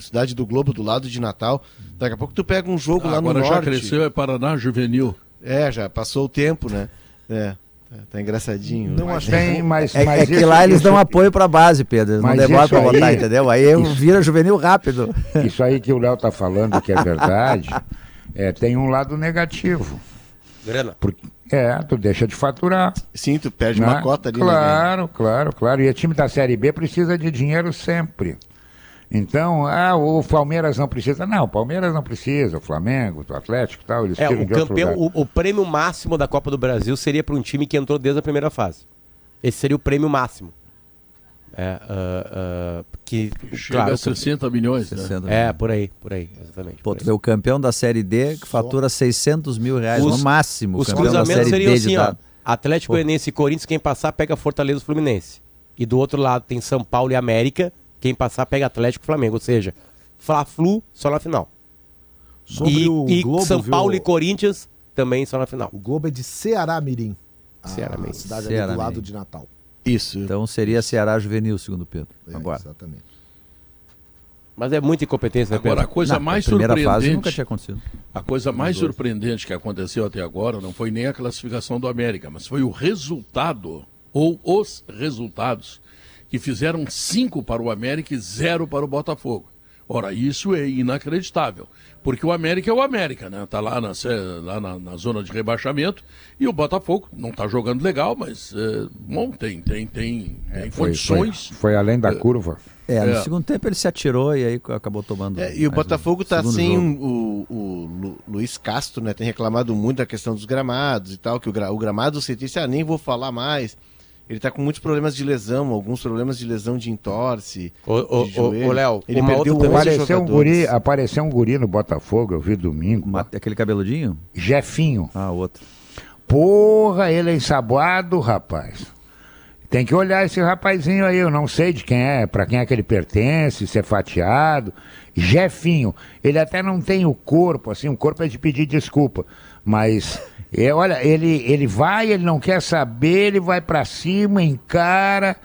Cidade do Globo, do lado de Natal. Daqui a pouco tu pega um jogo lá no Agora já norte. cresceu, é Paraná Juvenil. É, já passou o tempo, né? É, tá, tá engraçadinho. Não Mas- Tem, mas, É, mas é que isso- lá eles isso- dão apoio pra base, Pedro. Não isso pra botar, aí- entendeu? Aí isso- vira juvenil rápido. Isso aí que o Léo tá falando que é verdade, *laughs* é, tem um lado negativo. Grana. Porque, é, tu deixa de faturar. Sim, tu perde né? uma cota ali, né? Claro, claro, claro. E o time da Série B precisa de dinheiro sempre. Então, ah, o Palmeiras não precisa. Não, o Palmeiras não precisa, o Flamengo, o Atlético e tal, eles É, o de outro campeão, lugar. o, o prêmio máximo da Copa do Brasil seria para um time que entrou desde a primeira fase. Esse seria o prêmio máximo. É, ah, ah, que, Chega claro, a 60 milhões, né? 60 É, por aí, por aí, exatamente. Pô, por tu aí. vê o campeão da Série D que fatura 600 mil reais Os- no máximo. Os cruzamentos Série seriam D assim, ó. Atlético Goianiense e Corinthians, quem passar pega Fortaleza e Fluminense. E do outro lado tem São Paulo e América, quem passar pega Atlético e Flamengo. Ou seja, Fla-Flu só na final. Sobre e o e Globo, São viu? Paulo e Corinthians também só na final. O Globo é de Ceará Mirim. Ceará Mirim. cidade ali Ceará do lado Mirim. de Natal. Isso. Então seria Ceará Juvenil, segundo Pedro. É, Agora. Exatamente. Mas é muita incompetência, né, Agora, a Pedro? coisa Não, mais a primeira surpreendente. fase nunca tinha acontecido. A coisa mais surpreendente que aconteceu até agora não foi nem a classificação do América, mas foi o resultado, ou os resultados, que fizeram cinco para o América e zero para o Botafogo. Ora, isso é inacreditável, porque o América é o América, né? Tá lá na, lá na, na zona de rebaixamento e o Botafogo não está jogando legal, mas é, bom, tem, tem, tem, tem Foi, condições. foi, foi além da curva. É, no É. segundo tempo ele se atirou e aí acabou tomando. É, e o um Botafogo tá segundo sem o, o Lu- Luiz Castro, né? Tem reclamado muito da questão dos gramados e tal, que o, gra- o gramado você disse, ah, nem vou falar mais. Ele tá com muitos problemas de lesão, alguns problemas de lesão de entorse. Ô, Léo, ele uma perdeu outra 11 Apareceu um, guri, apareceu um guri no Botafogo, eu vi domingo. Ma- Aquele cabeludinho? Jefinho. Ah, outro. Porra, ele é ensaboado, rapaz. Tem que olhar esse rapazinho aí, eu não sei de quem é, pra quem é que ele pertence, se é fatiado. Jefinho, ele até não tem o corpo, assim, o corpo é de pedir desculpa, mas é, olha, ele, ele vai, ele não quer saber, ele vai pra cima, encara.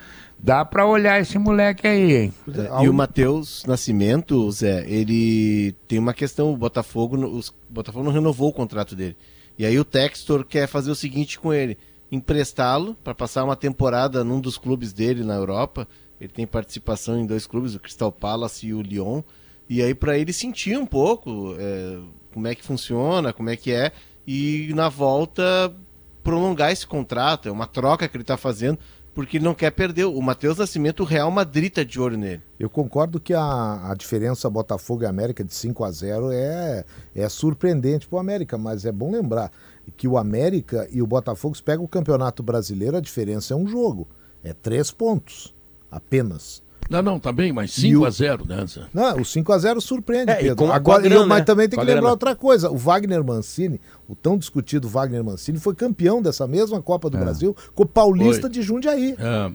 Dá pra olhar esse moleque aí, hein? É, E o Matheus Nascimento, Zé, ele tem uma questão, o Botafogo, o Botafogo não renovou o contrato dele. E aí o Textor quer fazer o seguinte com ele, emprestá-lo para passar uma temporada num dos clubes dele na Europa. Ele tem participação em dois clubes, o Crystal Palace e o Lyon. E aí para ele sentir um pouco é, como é que funciona, como é que é, e na volta prolongar esse contrato. É uma troca que ele está fazendo, porque ele não quer perder. O Matheus Nascimento, o Real Madrid tá de olho nele. Eu concordo que a, a diferença Botafogo e América de 5 a 0 é, é surpreendente para o América, mas é bom lembrar que o América e o Botafogo, se pega o Campeonato Brasileiro, a diferença é um jogo. É três pontos apenas. Não, não, tá bem, mas E 5 o- a 0 né? Não, o 5 a 0 surpreende, É, Pedro. Agora, eu- mas né? também tem que lembrar grana. outra coisa. O Wagner Mancini, o tão discutido Wagner Mancini, foi campeão dessa mesma Copa do Brasil com o Paulista Foi. de Jundiaí. É,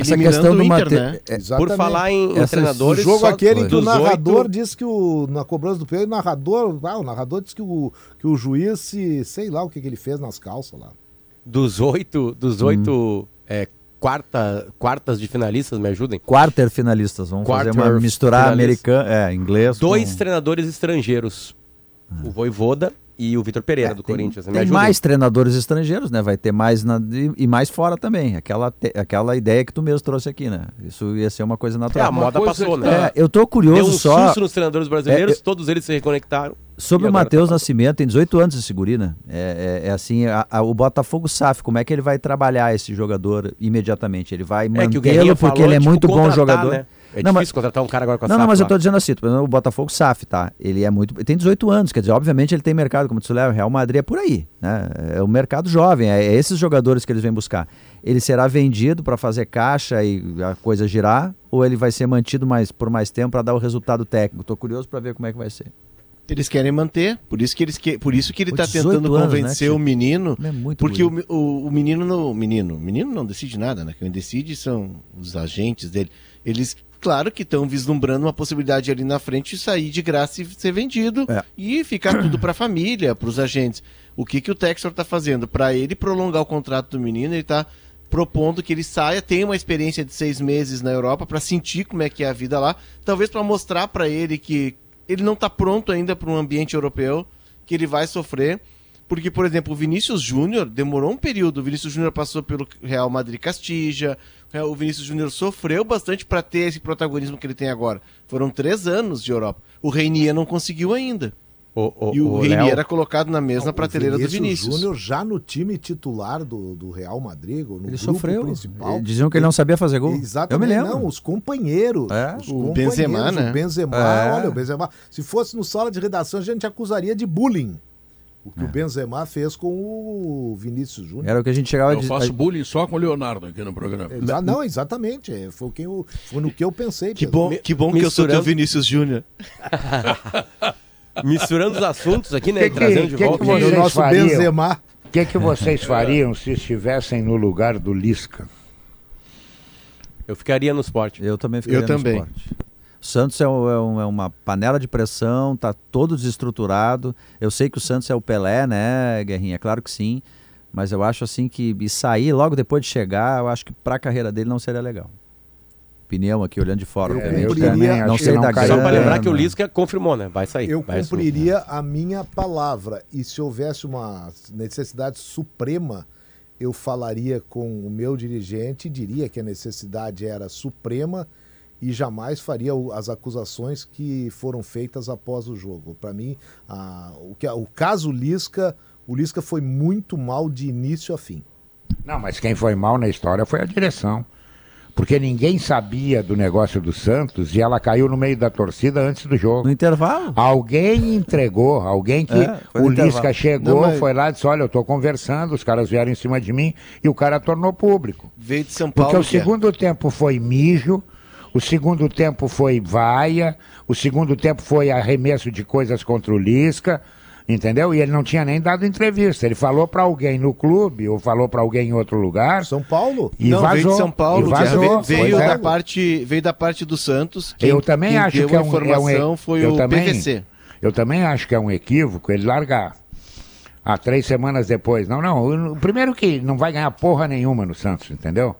Essa questão do Inter, Mate... né? é, Exatamente. Por falar em, em Essas- O treinadores, jogo só aquele que o narrador oito- disse que o. Na cobrança do pênalti, o narrador. Ah, o narrador disse que o, que o juiz se. sei lá o que, que ele fez nas calças lá. dos oito, dos Hum. oito é, quarta, quartas de finalistas, me ajudem. Quarter finalistas. Vamos fazer uma Quarter misturar finalista. americano, é, inglês. Dois com... treinadores estrangeiros. O Voivoda e o Vitor Pereira do Corinthians. Me Tem mais treinadores estrangeiros, né? Vai ter mais na- e, e mais fora também. Aquela, te- aquela ideia que tu mesmo trouxe aqui, né? Isso ia ser uma coisa natural. É, a moda passou, né? É, eu tô curioso Deu um só. susto nos treinadores brasileiros, É, eu- todos eles se reconectaram. Sobre o agora Matheus tá- Nascimento, tem 18 anos esse guri, né? É, é- é assim, a- a- o Botafogo SAF, como é que ele vai trabalhar esse jogador imediatamente? Ele vai É que o mantê-lo porque falou, ele é tipo, muito bom jogador. né? É Não, mas- difícil contratar um cara agora com a Não, não, SAF mas eu lá. tô dizendo assim, o Botafogo SAF, tá? Ele é muito. Ele tem 18 anos, quer dizer, obviamente ele tem mercado, como tu leva, o Real Madrid é por aí, né? É o mercado jovem, é, é esses jogadores que eles vêm buscar. Ele será vendido para fazer caixa e a coisa girar, ou ele vai ser mantido mais, por mais tempo para dar o resultado técnico? Tô curioso para ver como é que vai ser. Eles querem manter, por isso que, eles que, por isso que ele está 18 tentando anos, convencer né, o menino. É muito porque o, o, o menino não. O menino, o menino não decide nada, né? Quem decide são os agentes dele. Eles, claro que estão vislumbrando uma possibilidade ali na frente de sair de graça e ser vendido É. e ficar tudo para a família, para os agentes. O que, que o Textor está fazendo? Para ele prolongar o contrato do menino, ele está propondo que ele saia, tenha uma experiência de seis meses na Europa para sentir como é que é a vida lá, talvez para mostrar para ele que ele não está pronto ainda para um ambiente europeu, que ele vai sofrer. Porque, por exemplo, o Vinícius Júnior demorou um período. O Vinícius Júnior passou pelo Real Madrid Castilla. O Vinícius Júnior sofreu bastante para ter esse protagonismo que ele tem agora. Foram três anos de Europa. O Reinier não conseguiu ainda. O, e o, o Reinier Léo- era colocado na mesma Não, prateleira o do Vinícius. Júnior já no time titular do, do Real Madrid, no Ele grupo sofreu. principal. Diziam que ele não sabia fazer gol. Exatamente. Eu me lembro. Não, os companheiros. É. Os O companheiros, Benzema, né? O Benzema, É. olha, o Benzema. Se fosse no sala de redação, a gente acusaria de bullying. O que o Benzema fez com o Vinícius Júnior. Era o que a gente chegava a Eu dizer. faço bullying só com o Leonardo aqui no programa. Exa- não, exatamente. é, Foi, o que eu, foi no que eu pensei. Que bom, que, bom que eu sou teu Misturando- Vinícius Júnior. *laughs* Misturando os assuntos aqui, né? Que e que- trazendo de que que volta. você- o vocês nosso fariam? Benzema. O que, que vocês fariam se estivessem no lugar do Lisca? Eu ficaria no esporte. Eu também ficaria Eu no também. esporte. O Santos é, um- é um- é uma panela de pressão, tá todo desestruturado. Eu sei que o Santos é o Pelé, né, Guerrinha? Claro que sim. Mas eu acho assim que e sair logo depois de chegar, eu acho que para a carreira dele não seria legal. Opinião aqui, olhando de fora, Eu obviamente. cumpriria- né? acho não que sei não da cai- Só para grana. lembrar que o Lisca confirmou, né? Vai sair. Eu vai cumpriria a minha palavra. E se houvesse uma necessidade suprema, eu falaria com o meu dirigente e diria que a necessidade era suprema e jamais faria o- as acusações que foram feitas após o jogo. Para mim, a- o, que, o caso Lisca, o Lisca foi muito mal de início a fim. Não, mas quem foi mal na história foi a direção. Porque ninguém sabia do negócio do Santos e ela caiu no meio da torcida antes do jogo. No intervalo. Alguém entregou, alguém que É, o Lisca intervalo. chegou, Não, mas- foi lá e disse: Olha, eu estou conversando, os caras vieram em cima de mim e o cara tornou público. Veio de São Paulo. Porque o que é. segundo tempo foi mijo, o segundo tempo foi vaia, o segundo tempo foi arremesso de coisas contra o Lisca, entendeu? E ele não tinha nem dado entrevista. Ele falou para alguém no clube ou falou para alguém em outro lugar São Paulo? e não, vazou. veio de São Paulo, vazou. veio, é. da parte, veio da parte do Santos. Quem, eu também quem acho deu que é a um, informação é um, foi eu o também, PVC. Eu também acho que é um equívoco ele largar. Ah, três semanas depois. Não, não. o- Primeiro que não vai ganhar porra nenhuma no Santos, entendeu?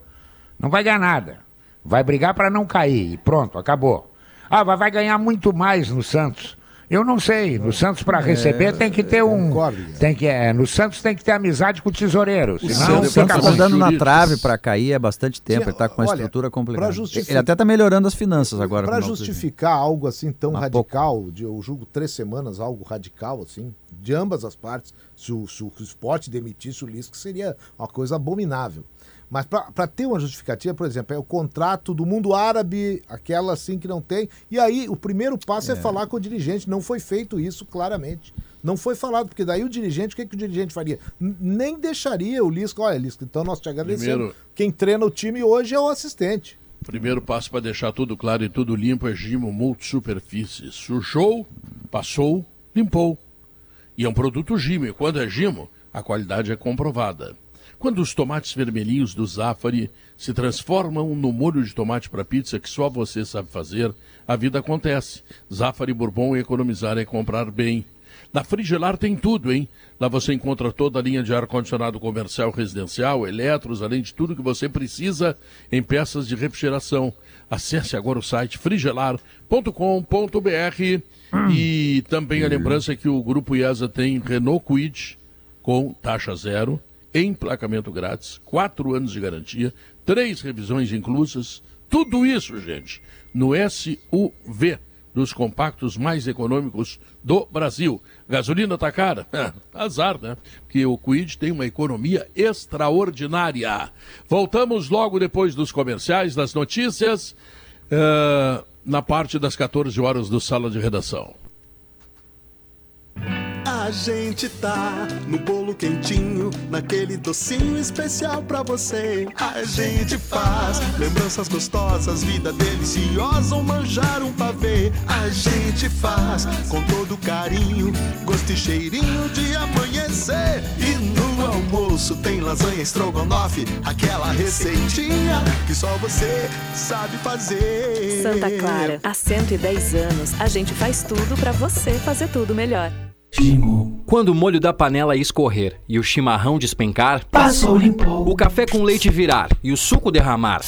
Não vai ganhar nada. Vai brigar para não cair. E pronto, acabou. Ah, vai, vai ganhar muito mais no Santos. Eu não sei. No Santos, para receber, tem que ter um. Tem que, é, no Santos tem que ter amizade com o tesoureiro. O Senão Santos fica está fazendo dando na trave para cair há bastante tempo. Tinha- ele está com uma olha, estrutura complicada. Ele até está melhorando as finanças agora. Para justificar algo assim tão radical, de, eu julgo três semanas, algo radical assim, de ambas as partes, se o, se o esporte demitisse o Lisca, seria uma coisa abominável. Mas para ter uma justificativa, por exemplo, é o contrato do mundo árabe, aquela assim que não tem. E aí o primeiro passo é, falar com o dirigente. Não foi feito isso claramente. Não foi falado, porque daí o dirigente, o que, que o dirigente faria? N- nem deixaria o Lisca. Olha, Lisca, então nós te agradecemos. Primeiro- Quem treina o time hoje é o assistente. Primeiro passo para deixar tudo claro e tudo limpo é Gimo Multisuperfície. Sujou, passou, limpou. E é um produto Gimo. E quando é Gimo, a qualidade é comprovada. Quando os tomates vermelhinhos do Zafari se transformam no molho de tomate para pizza que só você sabe fazer, a vida acontece. Zafari Bourbon economizar é comprar bem. Na Frigelar tem tudo, hein? Lá você encontra toda a linha de ar-condicionado comercial, residencial, eletros, além de tudo que você precisa em peças de refrigeração. Acesse agora o site frigelar.com.br e também a lembrança que o Grupo IESA tem Renault Quid com taxa zero, emplacamento grátis, quatro anos de garantia, três revisões inclusas, tudo isso, gente, no SUV dos compactos mais econômicos do Brasil. Gasolina tá cara? *laughs* Azar, né? Porque o Quid tem uma economia extraordinária. Voltamos logo depois dos comerciais, das notícias, uh, na parte das 14 horas do Sala de Redação. A gente tá no bolo quentinho, naquele docinho especial pra você. A gente faz lembranças gostosas, vida deliciosa, um manjar, um pavê. A gente faz com todo carinho, gosto e cheirinho de amanhecer. E no almoço tem lasanha estrogonofe, aquela receitinha que só você sabe fazer. Santa Clara, há 110 anos, a gente faz tudo pra você fazer tudo melhor. Quando o molho da panela escorrer e o chimarrão despencar, Passou, limpou. o café com leite virar e o suco derramar,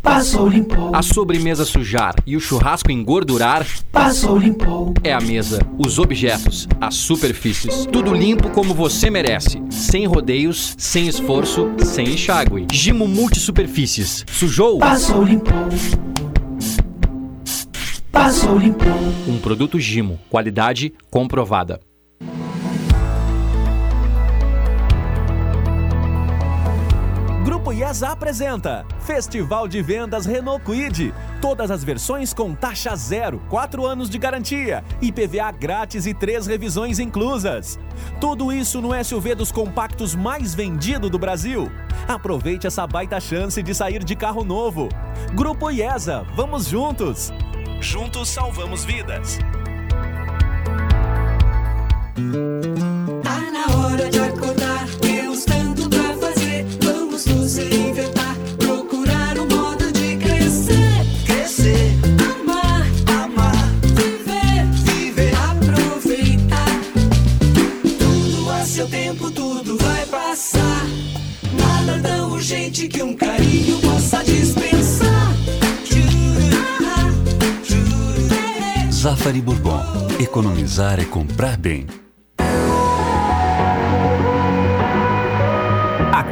Passou, limpou. a sobremesa sujar e o churrasco engordurar, Passou, limpou. é a mesa, os objetos, as superfícies, tudo limpo como você merece, sem rodeios, sem esforço, sem enxágue. Gimo Multisuperfícies. Sujou? Passou, limpou. Passou, limpou. Um produto Gimo, qualidade comprovada. IESA apresenta Festival de Vendas Renault Quid. Todas as versões com taxa zero, 4 anos de garantia, IPVA grátis e três revisões inclusas. Tudo isso no SUV dos compactos mais vendido do Brasil. Aproveite essa baita chance de sair de carro novo. Grupo IESA, vamos juntos! Juntos salvamos vidas. Tá na hora de acordar, temos tanto Zafari Bourbon. Economizar é comprar bem.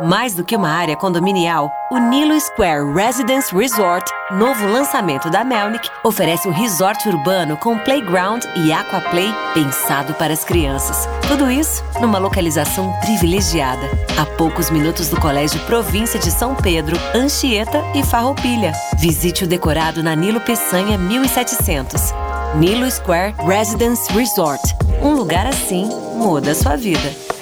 Mais do que uma área condominial, o Nilo Square Residence Resort, novo lançamento da Melnick, oferece um resort urbano com playground e aquaplay pensado para as crianças. Tudo isso numa localização privilegiada, a poucos minutos do Colégio Província de São Pedro, Anchieta e Farroupilha. Visite o decorado na Nilo Peçanha 1700. Nilo Square Residence Resort. Um lugar assim muda a sua vida.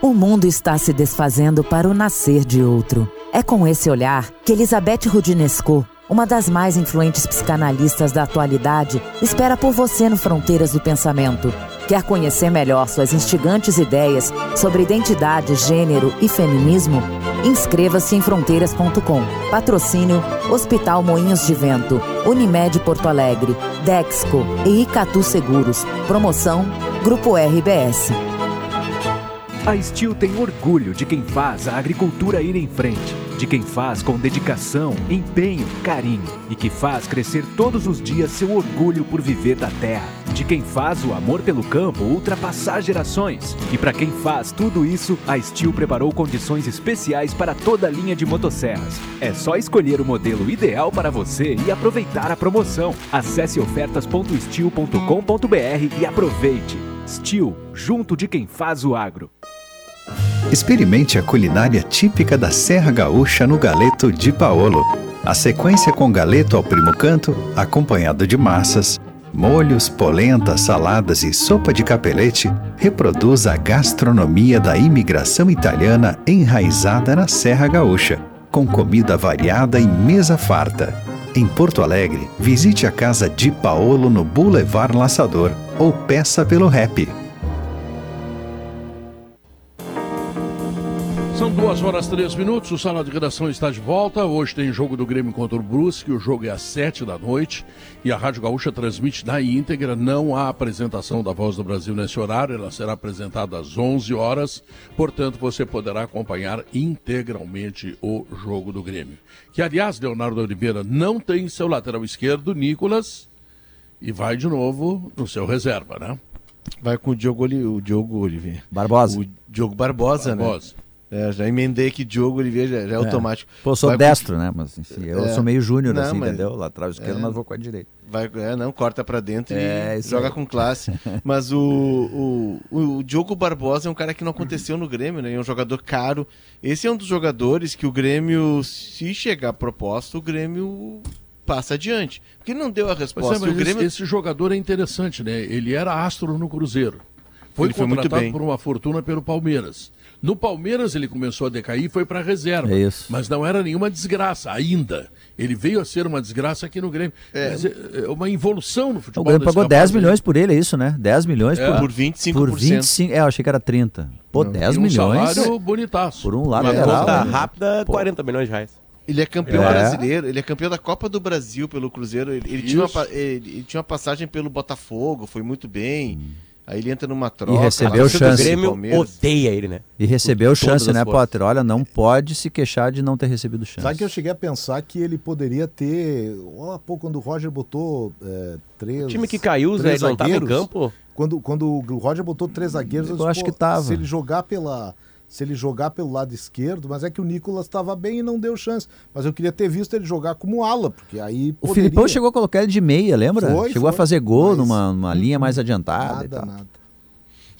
O mundo está se desfazendo para o nascer de outro. É com esse olhar que Elizabeth Rudinesco, uma das mais influentes psicanalistas da atualidade, espera por você no Fronteiras do Pensamento. Quer conhecer melhor suas instigantes ideias sobre identidade, gênero e feminismo? Inscreva-se em fronteiras.com. Patrocínio Hospital Moinhos de Vento, Unimed Porto Alegre, Dexco e Icatu Seguros. Promoção Grupo RBS. A Steel tem orgulho de quem faz a agricultura ir em frente, de quem faz com dedicação, empenho, carinho e que faz crescer todos os dias seu orgulho por viver da terra, de quem faz o amor pelo campo ultrapassar gerações. E para quem faz tudo isso, a Steel preparou condições especiais para toda a linha de motosserras. É só escolher o modelo ideal para você e aproveitar a promoção. Acesse ofertas.steel.com.br e aproveite. Steel, junto de quem faz o agro. Experimente a culinária típica da Serra Gaúcha no Galeto de Paolo. A sequência com galeto ao primo canto, acompanhado de massas, Molhos, polenta, saladas e sopa de capelete reproduz a gastronomia da imigração italiana enraizada na Serra Gaúcha, com comida variada e mesa farta. Em Porto Alegre, visite a casa de Paolo no Boulevard Laçador ou peça pelo rap. São duas horas três minutos, o Sala de Redação está de volta. Hoje tem jogo do Grêmio contra o Brusque, o jogo é às sete da noite e a Rádio Gaúcha transmite na íntegra. Não há apresentação da Voz do Brasil nesse horário, ela será apresentada às 11 horas, portanto você poderá acompanhar integralmente o jogo do Grêmio. Que, aliás, Leonardo Oliveira não tem seu lateral esquerdo, Nicolas, e vai de novo no seu reserva, né? Vai com o Diogo, o Diogo Oliveira. Barbosa. O Diogo Barbosa, Barbosa. né? É, já emendei que Diogo Oliveira já, já é, automático. Pô, eu sou Vai com- destro, né? Mas enfim, eu É. sou meio júnior, Não, assim, mas- entendeu? Lateral esquerdo, É. mas vou com a direita. Vai, é, não, corta pra dentro É, e joga aí. com classe. *laughs* Mas o, o, o Diogo Barbosa é um cara que não aconteceu no Grêmio, né? É um jogador caro. Esse é um dos jogadores que o Grêmio, se chegar proposta, o Grêmio passa adiante. Porque ele não deu a resposta. é, mas o Grêmio... esse, esse jogador é interessante, né? Ele era astro no Cruzeiro. Foi Ele foi muito contratado bem. por uma fortuna pelo Palmeiras. No Palmeiras ele começou a decair e foi para reserva. É isso. Mas não era nenhuma desgraça ainda. Ele veio a ser uma desgraça aqui no Grêmio. É. Mas é, uma involução no O futebol. Grêmio desse pagou rapaz 10 aí. milhões por ele, é isso, né? 10 milhões É. por, Por 25%. Por 25, é, eu achei que era 30. Pô, 10 E um milhões salário bonitaço. por um Uma lateral. conta né? rápida, 40 milhões de reais. Ele é campeão É. brasileiro, ele é campeão da Copa do Brasil pelo Cruzeiro. Ele, ele tinha, uma, ele, ele tinha uma passagem pelo Botafogo, foi muito bem. Aí ele entra numa troca. recebeu lá, chance. O Grêmio Palmeiras. odeia ele, né? E recebeu Todas chance, né. Potter? Olha, não pode se queixar de não ter recebido chance. Sabe que eu cheguei a pensar que ele poderia ter. Ó, pô, quando o Roger botou é, três. O time que caiu, Zé, ele não tava em campo? Quando, quando o Roger botou três zagueiros, Eu disse, acho pô, que tava. Se ele jogar pela. Se ele jogar pelo lado esquerdo, mas é que o Nicolas estava bem e não deu chance. Mas eu queria ter visto ele jogar como ala, porque aí. O poderia. Filipão chegou a colocar ele de meia, lembra? Foi, chegou a foi. fazer gol numa, numa linha mais adiantada e Nada, tal. nada.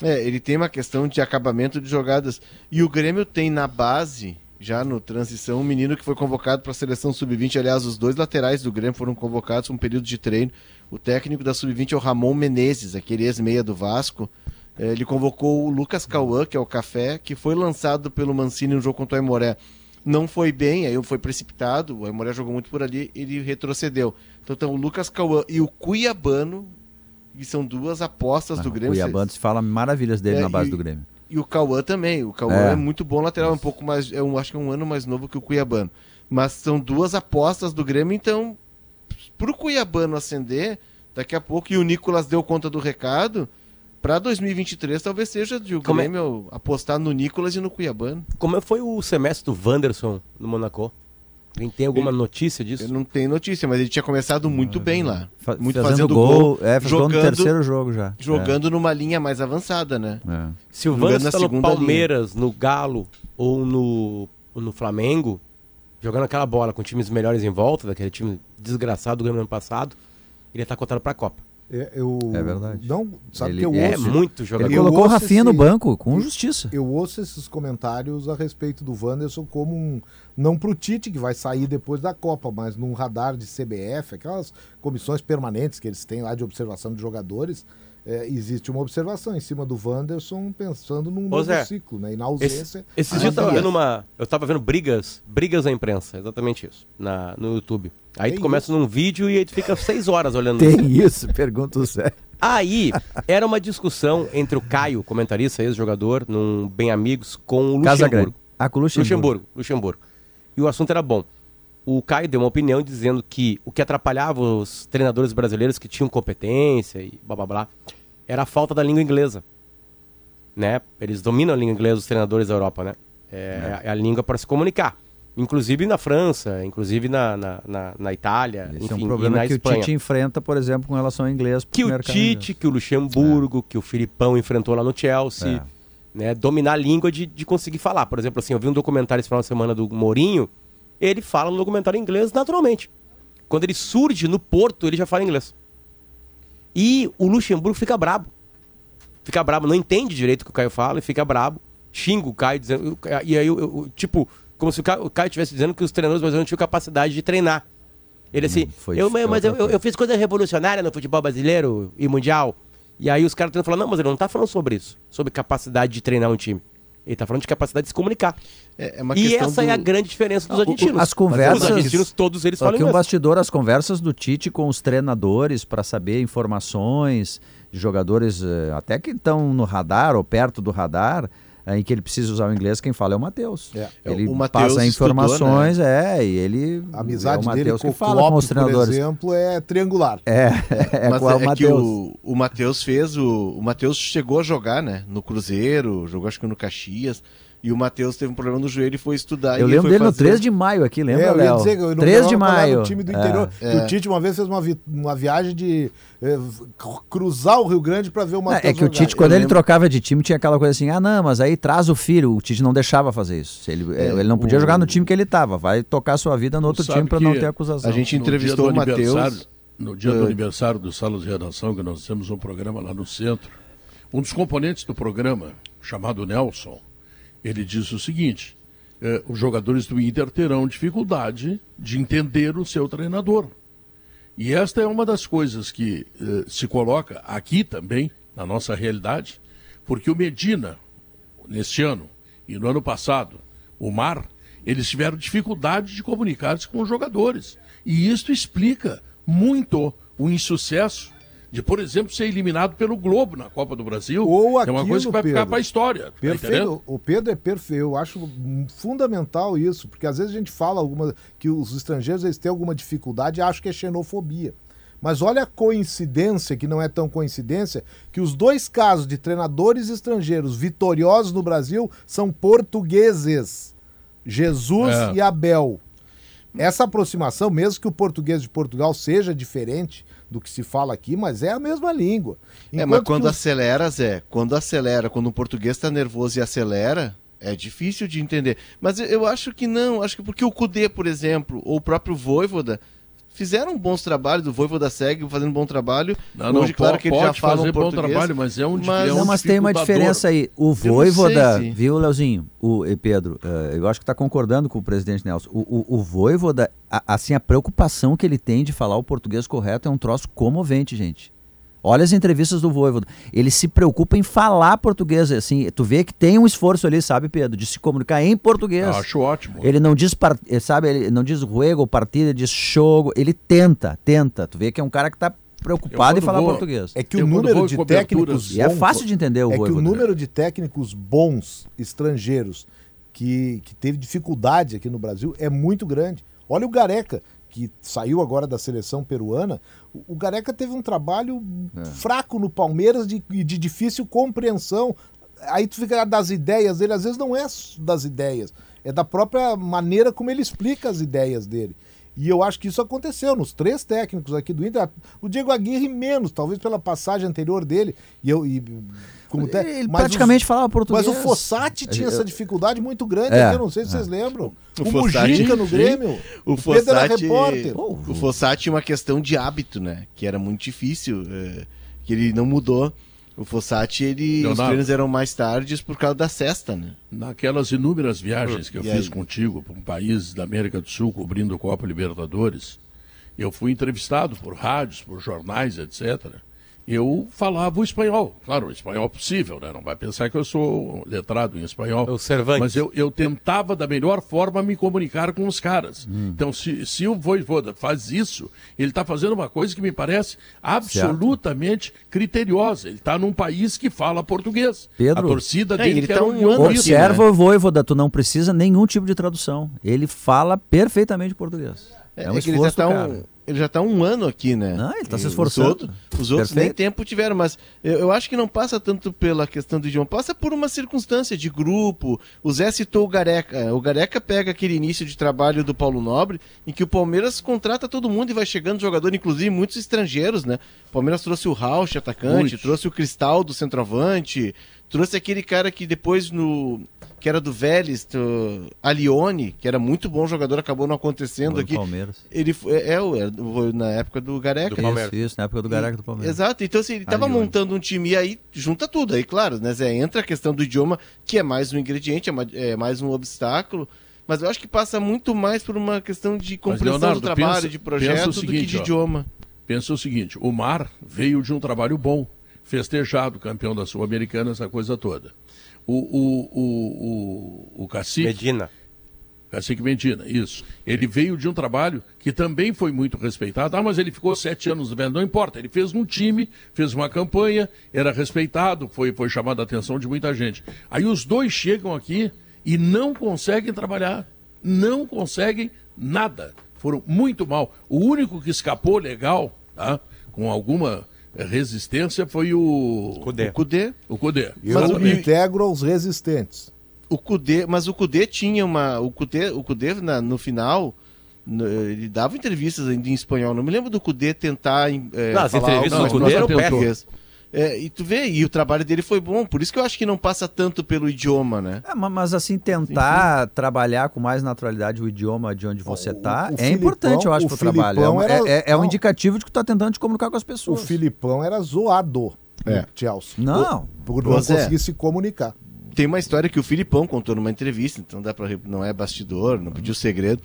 É, ele tem uma questão de acabamento de jogadas. E o Grêmio tem na base, já no transição, um menino que foi convocado para a seleção sub-20. Aliás, os dois laterais do Grêmio foram convocados um período de treino. O técnico da sub-20 é o Ramon Menezes, aquele ex-meia do Vasco. É, Ele convocou o Lucas Cauã, que é o Café, que foi lançado pelo Mancini no jogo contra o Aimoré. Não foi bem, aí foi precipitado, o Aimoré jogou muito por ali, ele retrocedeu. Então, então o Lucas Cauã e o Cuiabano, que são duas apostas do O Grêmio. Cuiabano se fala maravilhas dele É, na base e- do Grêmio. E o Cauã também. O Cauã É. é. muito bom lateral, é um pouco mais. É um, acho que é um ano mais novo que o Cuiabano. Mas são duas apostas do Grêmio, então, pro Cuiabano ascender, daqui a pouco, e o Nicolas deu conta do recado, pra 2023 talvez seja de o Como é- Grêmio apostar no Nicolas e no Cuiabano. Como foi o semestre do Wanderson no Monaco? Alguém tem alguma notícia disso? Eu não tenho notícia, mas ele tinha começado muito bem lá. Fa- muito fazendo fazendo gol, gol, é, gol no terceiro jogo já. Jogando numa linha mais avançada, né? É. Se o Jogando Wanderson tá no Palmeiras, no Galo ou no, ou no Flamengo, jogando aquela bola com times melhores em volta, daquele time desgraçado do Grêmio ano passado, ele ia estar cotado pra Copa. É, eu... É verdade. Não, sabe Ele que eu é ouço... muito jogador. Ele colocou o Rafinha no esse- banco, com justiça. Eu ouço esses comentários a respeito do Wanderson como um. Não pro Tite, que vai sair depois da Copa, mas num radar de CBF, aquelas comissões permanentes que eles têm lá de observação de jogadores. É, existe uma observação em cima do Wanderson pensando num Ô, novo Zé, ciclo, né? E na Esse, ausência. esses a dias eu tava avaliar. vendo uma. Eu tava vendo brigas, brigas na imprensa, exatamente isso, na, no YouTube. Aí Tem tu começa num vídeo e aí tu fica seis horas olhando. Tem isso, pergunta o Zé. Aí era uma discussão entre o Caio, comentarista, ex-jogador, num Bem Amigos, com o. Luxemburgo. Ah, com o Luxemburgo. Luxemburgo, Luxemburgo. E o assunto era bom. O Caio deu uma opinião dizendo que o que atrapalhava os treinadores brasileiros que tinham competência e blá blá blá era a falta da língua inglesa. Né? Eles dominam a língua inglesa, os treinadores da Europa, né? É, é a língua para se comunicar. Inclusive na França, inclusive na, na, na, na Itália, Esse enfim, é um problema que Espanha. o Tite enfrenta, por exemplo, com relação ao inglês. Que o. Tite, que o Luxemburgo, que o Filipão enfrentou lá no Chelsea. É. Né, dominar a língua de, de conseguir falar. Por exemplo, assim, eu vi um documentário esse final de semana do Mourinho, ele fala no documentário inglês naturalmente. Quando ele surge no Porto, ele já fala inglês. E o Luxemburgo fica brabo. Fica brabo, não entende direito o que o Caio fala e fica brabo. Xinga o Caio dizendo. E aí, eu- eu- tipo, como se o Caio, estivesse dizendo que os treinadores brasileiros não tinham capacidade de treinar. Ele assim, Hum, eu, mas eu, eu, eu fiz coisa revolucionária no futebol brasileiro e mundial. E aí os caras estão falando, não, mas ele não tá falando sobre isso, sobre capacidade de treinar um time. Ele tá falando de capacidade de se comunicar. É, é uma e essa é a do- grande diferença dos O- o- argentinos. As conversas. Os argentinos, todos eles falam Aqui um isso. bastidor, as conversas do Tite com os treinadores para saber informações de jogadores eh, até que estão no radar ou perto do radar, em que ele precisa usar o inglês, quem fala é o Matheus. É. Ele O Matheus passa estudou, informações, é, e ele. A amizade é o dele Matheus com que o fala Klopp, com os por treinadores. exemplo, é triangular. É, *laughs* é Mas com o é que Matheus. o, o Matheus fez o. O Matheus chegou a jogar, né? No Cruzeiro, jogou acho que no Caxias. E o Matheus teve um problema no joelho e foi estudar. Eu e lembro foi dele no fazer- 3 de maio aqui, lembra, É, eu ia Léo? dizer que eu não 3 de maio. o time do É. interior. É. O Tite uma vez fez uma, vi- uma viagem de eh, cruzar o Rio Grande para ver o Matheus é que o. Tite, quando Eu ele lembro- trocava de time, tinha aquela coisa assim: ah, não, mas aí traz o filho. O Tite não deixava fazer isso. Ele, É, ele não podia o- jogar no time que ele tava. Vai tocar sua vida no outro Sabe time para não ter acusação. a gente No entrevistou o Matheus, No dia do eh, aniversário do Salas de Redação, que nós temos um programa lá no centro, um dos componentes do programa, chamado Nelson, ele disse o seguinte: eh, os jogadores do Inter terão dificuldade de entender o seu treinador. E esta é uma das coisas que eh, se coloca aqui também, na nossa realidade, porque o Medina, neste ano e no ano passado, o Mar, eles tiveram dificuldade de comunicar-se com os jogadores. E isso explica muito o insucesso de, por exemplo, ser eliminado pelo Globo na Copa do Brasil. Ou é uma coisa que vai aquilo, ficar Pedro. para a história. tá? Perfeito. o Pedro é perfeito. Eu acho fundamental isso, porque às vezes a gente fala alguma, que os estrangeiros eles têm alguma dificuldade e acham que é xenofobia. Mas olha a coincidência, que não é tão coincidência, que os dois casos de treinadores estrangeiros vitoriosos no Brasil são portugueses. Jesus É. e Abel. Essa aproximação, mesmo que o português de Portugal seja diferente do que se fala aqui, mas é a mesma língua. É, mas Enquanto quando os- acelera, Zé, quando acelera, quando o português está nervoso e acelera, é difícil de entender. Mas eu, eu acho que não, acho que porque o Cudê, por exemplo, ou o próprio Voivoda, fizeram bons trabalhos, o Voivoda segue fazendo um bom trabalho. Não, não, Hoje, claro que eles já falam fazer bom trabalho, mas é um di- é não, um mas tem uma diferença aí. O não sei se- viu, Leozinho? O e Pedro, eh, eu acho que está concordando com o presidente Nelson. O, o, o Voivoda, a- assim, a preocupação que ele tem de falar o português correto é um troço comovente, gente. Olha as entrevistas do Voivoda. Ele se preocupa em falar português, assim. Tu vê que tem um esforço ali, sabe, Pedro, de se comunicar em português. Eu acho ótimo. Ele não diz, par- eh, sabe, ele não diz juego, partida, ele diz jogo. Ele tenta, tenta. Tu vê que é um cara que está preocupado em falar vou- português. É que o Eu, número de técnicos E é bons- fácil de entender o É que o número de técnicos bons estrangeiros que, que teve dificuldade aqui no Brasil é muito grande. Olha o Gareca, que saiu agora da seleção peruana. O, Gareca teve um trabalho É. fraco no Palmeiras de, e de difícil compreensão. Aí tu fica das ideias dele, às vezes não é das ideias, é da própria maneira como ele explica as ideias dele. E eu acho que isso aconteceu nos três técnicos aqui do Inter. O Diego Aguirre menos, talvez pela passagem anterior dele. E eu e, como te- Ele mas praticamente os- falava português. Mas o Fossati tinha Eu- essa dificuldade muito grande, É, aqui, eu não sei se é. vocês lembram. O, O Fossati- Mujica no Grêmio. O Pedro era Fossati, repórter. o Fossati tinha uma questão de hábito, né? Que era muito difícil, é, que ele não mudou. O Fossati, ele, os Leonardo. treinos eram mais tardes por causa da cesta, né? Naquelas inúmeras viagens que eu E fiz aí? contigo para um país da América do Sul cobrindo o Copa Libertadores, eu fui entrevistado por rádios, por jornais, etc. Eu falava o espanhol, claro, o espanhol possível, né? Não vai pensar que eu sou letrado em espanhol. O Cervantes. Mas eu, eu tentava da melhor forma me comunicar com os caras. Então, se, se o Voivoda faz isso, ele está fazendo uma coisa que me parece absolutamente criteriosa. Ele está num país que fala português. Pedro. A torcida É, dele ele quer tá um ano. Observa o Voivoda, tu não precisa nenhum tipo de tradução. Ele fala perfeitamente português. É, um que ele já esforço, tá cara. um, ele já tá um ano aqui, né? Não, ele tá E se esforçando. Os outros, os outros nem tempo tiveram, mas eu, eu acho que não passa tanto pela questão do idioma, passa por uma circunstância de grupo. O Zé citou o Gareca. O Gareca pega aquele início de trabalho do Paulo Nobre, em que o Palmeiras contrata todo mundo e vai chegando jogador, inclusive muitos estrangeiros, né? O Palmeiras trouxe o Rauch, atacante, trouxe o Cristal do centroavante, trouxe aquele cara que depois no que era do Vélez, do Alione, que era muito bom jogador, acabou não acontecendo Do aqui. Palmeiras. Ele foi, é, é, do- na época do Gareca. Isso, isso, na época do Gareca do Palmeiras. Exato, então assim, ele estava montando um time e aí junta tudo. Aí, claro, né, Zé, entra a questão do idioma, que é mais um ingrediente, é mais, é mais um obstáculo. Mas eu acho que passa muito mais por uma questão de compreensão Leonardo, do trabalho, pensa- de projeto, o do que seguinte, de ó. idioma. Pensa o seguinte, o Mar veio de um trabalho bom, festejado, campeão da Sul-Americana, essa coisa toda. O, o, o, o, o Cacique... Medina. Cacique Medina, isso. Ele veio de um trabalho que também foi muito respeitado. Ah, mas ele ficou sete anos no Velho. Não importa, ele fez um time, fez uma campanha, era respeitado, foi, foi chamado a atenção de muita gente. Aí os dois chegam aqui e não conseguem trabalhar. Não conseguem nada. Foram muito mal. O único que escapou legal, tá? com alguma resistência, foi o. Cudê. O Cudê. O Cudê. Eu Exatamente. integro aos resistentes. O Cudê, mas o Cudê tinha uma. O Cudê, o Cudê na- no final. no- ele dava entrevistas ainda em espanhol. Não me lembro do Cudê tentar. É, Não, as falar entrevistas do Cudê eram português. É, e tu vê, e o trabalho dele foi bom, por isso que eu acho que não passa tanto pelo idioma, né? É, ma- mas assim, tentar trabalhar com mais naturalidade o idioma de onde você está o é importante, eu acho, o para o trabalho. É, Filipão um- era- é- é um não. indicativo de que tu está tentando te comunicar com as O pessoas. Filipão era zoado É. no Chelsea. Não. Por não Zé, conseguir se comunicar. Tem uma história que o Filipão contou numa entrevista, então dá para não é bastidor, não pediu segredo.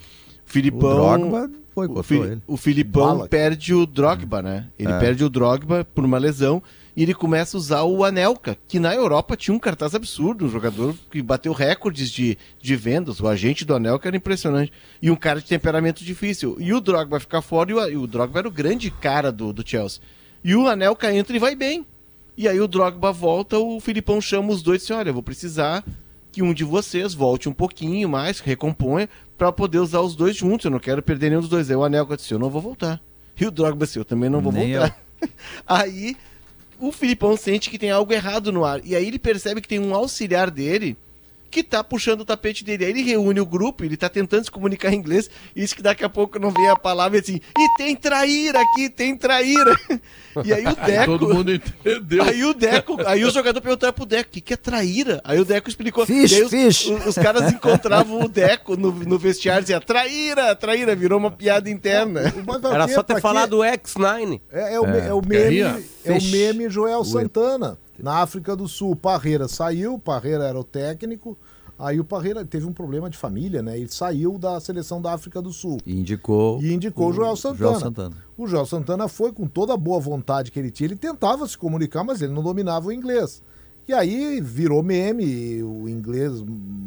O Filipão, O Drogba boicotou o, Fi- ele. o Filipão Bala. perde o Drogba, né? Ele É. perde o Drogba por uma lesão e ele começa a usar o Anelka, que na Europa tinha um cartaz absurdo, um jogador que bateu recordes de, de vendas. O agente do Anelka era impressionante. E um cara de temperamento difícil. E o Drogba fica fora e o, e o Drogba era o grande cara do, do Chelsea. E o Anelka entra e vai bem. E aí o Drogba volta, o Filipão chama os dois e diz, olha, eu vou precisar que um de vocês volte um pouquinho mais, recomponha, para poder usar os dois juntos. Eu não quero perder nenhum dos dois. Aí o Anelka disse, eu não vou voltar. E o Drogba disse, eu também não vou Nem voltar. *laughs* aí o Filipão sente que tem algo errado no ar. E aí ele percebe que tem um auxiliar dele que tá puxando o tapete dele. Aí ele reúne o grupo, ele tá tentando se comunicar em inglês, e diz que daqui a pouco não vem a palavra assim, e tem traíra aqui, tem traíra. E aí o *laughs* Deco... Todo mundo entendeu. Aí o Deco, aí o jogador perguntou pro Deco, o que, que é traíra? Aí o Deco explicou. Fish, os, fish. os- os caras encontravam o Deco no, no vestiário e dizia, traíra, traíra, virou uma piada interna. Era só ter falado o X9. É, é o, É. é o meme, é o meme Joel Santana. Na África do Sul, Parreira saiu, Parreira era o técnico. Aí o Parreira teve um problema de família, né? Ele saiu da seleção da África do Sul. E indicou, E indicou o Joel Santana. Joel Santana. O Joel Santana foi com toda a boa vontade que ele tinha. Ele tentava se comunicar, mas ele não dominava o inglês. E aí virou meme, o inglês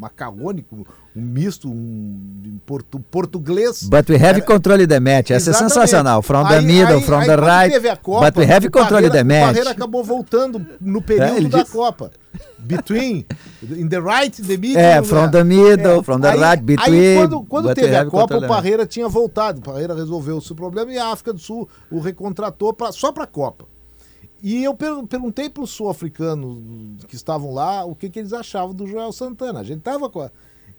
macarrônico, um misto, um portu, português. But we have Era- control the match. Essa é Exatamente. sensacional. From the Aí- middle, aí- from aí the quando right. teve a Copa, but we have o control Parreira- the O match. Parreira acabou voltando no período É, da disse- Copa. Between, in the right, the middle. É, from the middle, from the right, between, quando, quando teve a Copa, o the Parreira tinha voltado. O Parreira resolveu o seu problema e a África do Sul o recontratou pra, só para a Copa. E eu per- perguntei para os sul-africanos que estavam lá o que, que eles achavam do Joel Santana. A gente tava com a...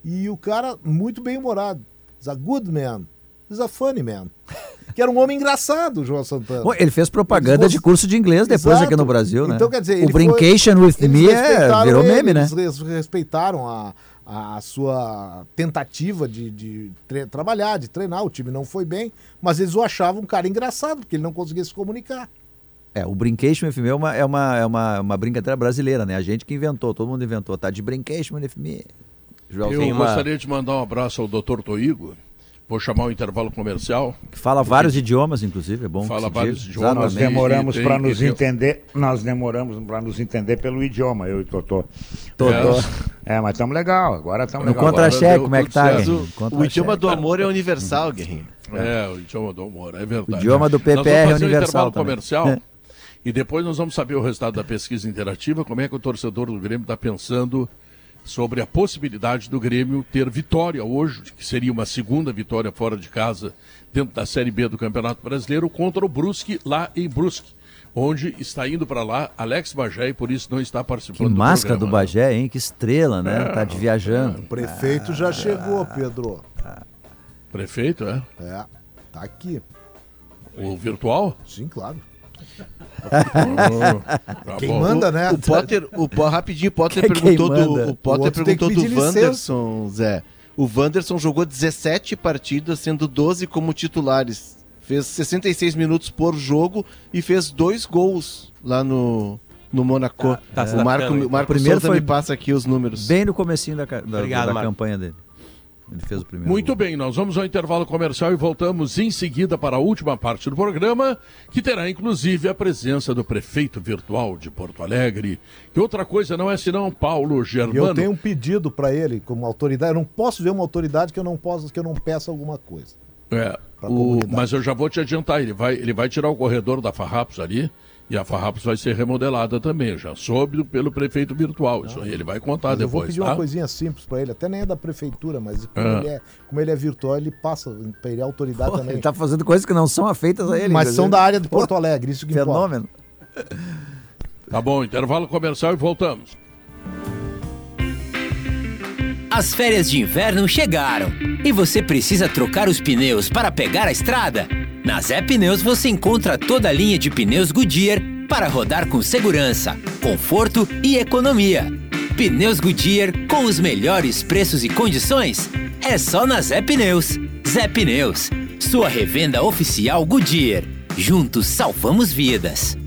E o cara, muito bem humorado. He's a good man. He's a funny man. *laughs* Que era um homem engraçado, o Joel Santana. Bom, ele fez propaganda Eles de curso de inglês depois Exato. aqui no Brasil, né? Então, quer dizer, o ele foi- Brincation with Me é, virou ele, meme, né? Eles res- respeitaram a, a sua tentativa de, de trabalhar, de treinar. O time não foi bem, mas eles o achavam um cara engraçado, porque ele não conseguia se comunicar. É, o Brincation with Me é uma, é uma, é uma, uma brincadeira brasileira, né? A gente que inventou, todo mundo inventou, tá? De Brincation with Me. Joel Eu uma- gostaria de mandar um abraço ao Dr. Toigo. Vou chamar o intervalo comercial. Que fala vários idiomas, inclusive, é bom. que Fala vários diga. idiomas. Nós Exatamente. demoramos para nos tem- entender, nós demoramos para nos entender pelo idioma, eu e Totô. Totô. É, mas estamos legal, agora estamos No legal. contra-cheque, Agora como é que tá? o, o idioma do amor é universal, Guerrinho. É, o idioma do humor, é verdade. O idioma do Nós vamos PPR é fazer um universal intervalo também. comercial É. *laughs* e depois nós vamos saber o resultado da pesquisa interativa, como é que o torcedor do Grêmio está pensando sobre a possibilidade do Grêmio ter vitória hoje, que seria uma segunda vitória fora de casa dentro da Série B do Campeonato Brasileiro contra o Brusque lá em Brusque, onde está indo para lá Alex Bagé e por isso não está Que participando máscara do programa. Bagé, hein? Que estrela, né? É, tá de viajando. O prefeito já chegou, Pedro. Prefeito, é? É, tá aqui. O virtual? Sim, claro. Tá Quem bom. manda, né? O Potter, o, rapidinho, o Potter Quem perguntou manda? do, o O Potter perguntou do licença. Wanderson, Zé. O Wanderson jogou 17 partidas, sendo 12 como titulares. Fez 66 minutos por jogo e fez dois gols lá no, no Monaco. tá se o Marco, o Marco Primeiro Souza foi me passa aqui os números. Bem no comecinho da, da- Obrigado, da campanha dele. Ele fez o primeiro. Muito bem, nós vamos ao intervalo comercial e voltamos em seguida para a última parte do programa, que terá inclusive a presença do prefeito virtual de Porto Alegre. E outra coisa não é senão Paulo Germano. eu tenho um pedido para ele como autoridade. Eu não posso ver uma autoridade que eu não possa, que eu não peça alguma coisa. É, o- mas eu já vou te adiantar, ele vai, ele vai tirar o corredor da Farrapos ali e a Farrapos vai ser remodelada também. Já soube pelo prefeito virtual. Isso aí ele vai contar Mas eu vou depois, pedir tá? uma coisinha simples para ele, até nem é da prefeitura, mas como, Ah. ele, é, como ele é virtual, ele passa para ele é autoridade Pô, também. ele tá fazendo coisas que não são feitas a ele. Mas são da área de Pô, Porto Alegre, isso que Fenômeno. *laughs* Tá bom, intervalo comercial e voltamos. As férias de inverno chegaram e você precisa trocar os pneus para pegar a estrada? Na Zé Pneus você encontra toda a linha de pneus Goodyear para rodar com segurança, conforto e economia. Pneus Goodyear com os melhores preços e condições? É só na Zé Pneus. Zé Pneus, sua revenda oficial Goodyear. Juntos salvamos vidas.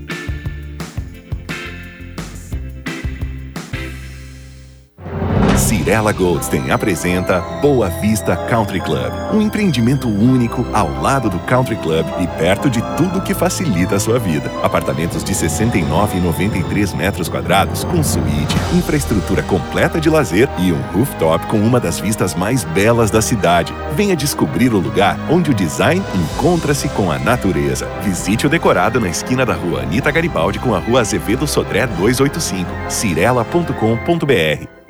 Cirela Goldstein apresenta Boa Vista Country Club, um empreendimento único ao lado do Country Club e perto de tudo que facilita a sua vida. Apartamentos de 69 e 93 metros quadrados com suíte, infraestrutura completa de lazer e um rooftop com uma das vistas mais belas da cidade. Venha descobrir o lugar onde o design encontra-se com a natureza. Visite o decorado na esquina da rua Anita Garibaldi com a rua Azevedo Sodré 285, cirela.com.br.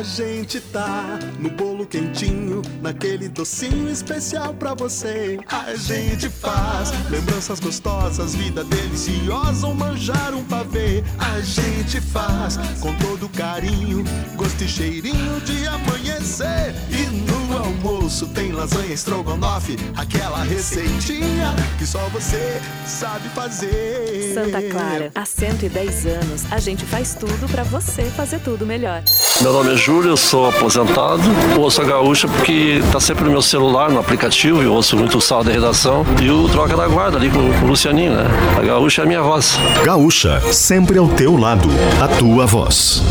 A gente tá no bolo quentinho, naquele docinho especial pra você. A gente faz lembranças gostosas, vida deliciosa, ou manjar um pavê. A gente faz com todo carinho, gosto e cheirinho de amanhecer. E no almoço tem lasanha estrogonofe, aquela receitinha que só você sabe fazer. Santa Clara, há 110 anos, a gente faz tudo pra você fazer tudo melhor. Meu nome é Júlio, eu sou aposentado. Ouço a gaúcha porque tá sempre no meu celular, no aplicativo, eu ouço muito o sal da redação. E o Troca da Guarda ali com, com o Lucianinho, né? A gaúcha é a minha voz. Gaúcha, sempre ao teu lado. A tua voz.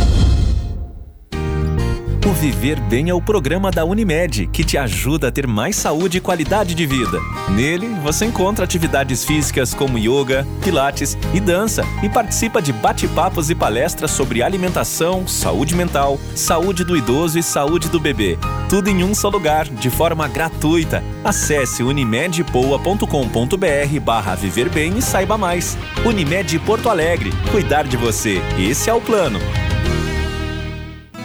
O Viver Bem é o programa da Unimed que te ajuda a ter mais saúde e qualidade de vida. Nele, você encontra atividades físicas como yoga, pilates e dança e participa de bate-papos e palestras sobre alimentação, saúde mental, saúde do idoso e saúde do bebê. Tudo em um só lugar, de forma gratuita. Acesse unimedpoa.com.br barra Viver Bem e saiba mais. Unimed Porto Alegre. Cuidar de você. Esse é o plano.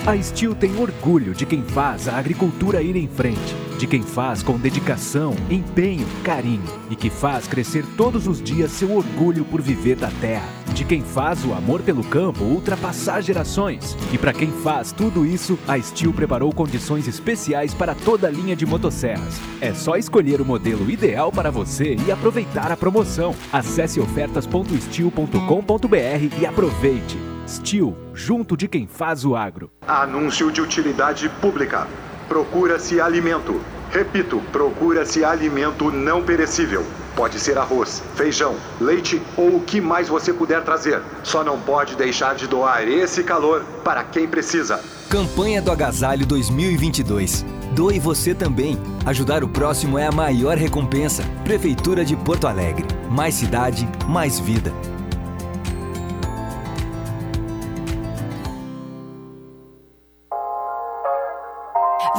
A Steel tem orgulho de quem faz a agricultura ir em frente, de quem faz com dedicação, empenho, carinho e que faz crescer todos os dias seu orgulho por viver da terra, de quem faz o amor pelo campo ultrapassar gerações. E para quem faz tudo isso, a Steel preparou condições especiais para toda a linha de motosserras. É só escolher o modelo ideal para você e aproveitar a promoção. Acesse ofertas.steel.com.br e aproveite. Steel, junto de quem faz o agro. Anúncio de utilidade pública. Procura-se alimento. Repito, procura-se alimento não perecível. Pode ser arroz, feijão, leite ou o que mais você puder trazer. Só não pode deixar de doar esse calor para quem precisa. Campanha do Agasalho 2022. Doe você também. Ajudar o próximo é a maior recompensa. Prefeitura de Porto Alegre. Mais cidade, mais vida.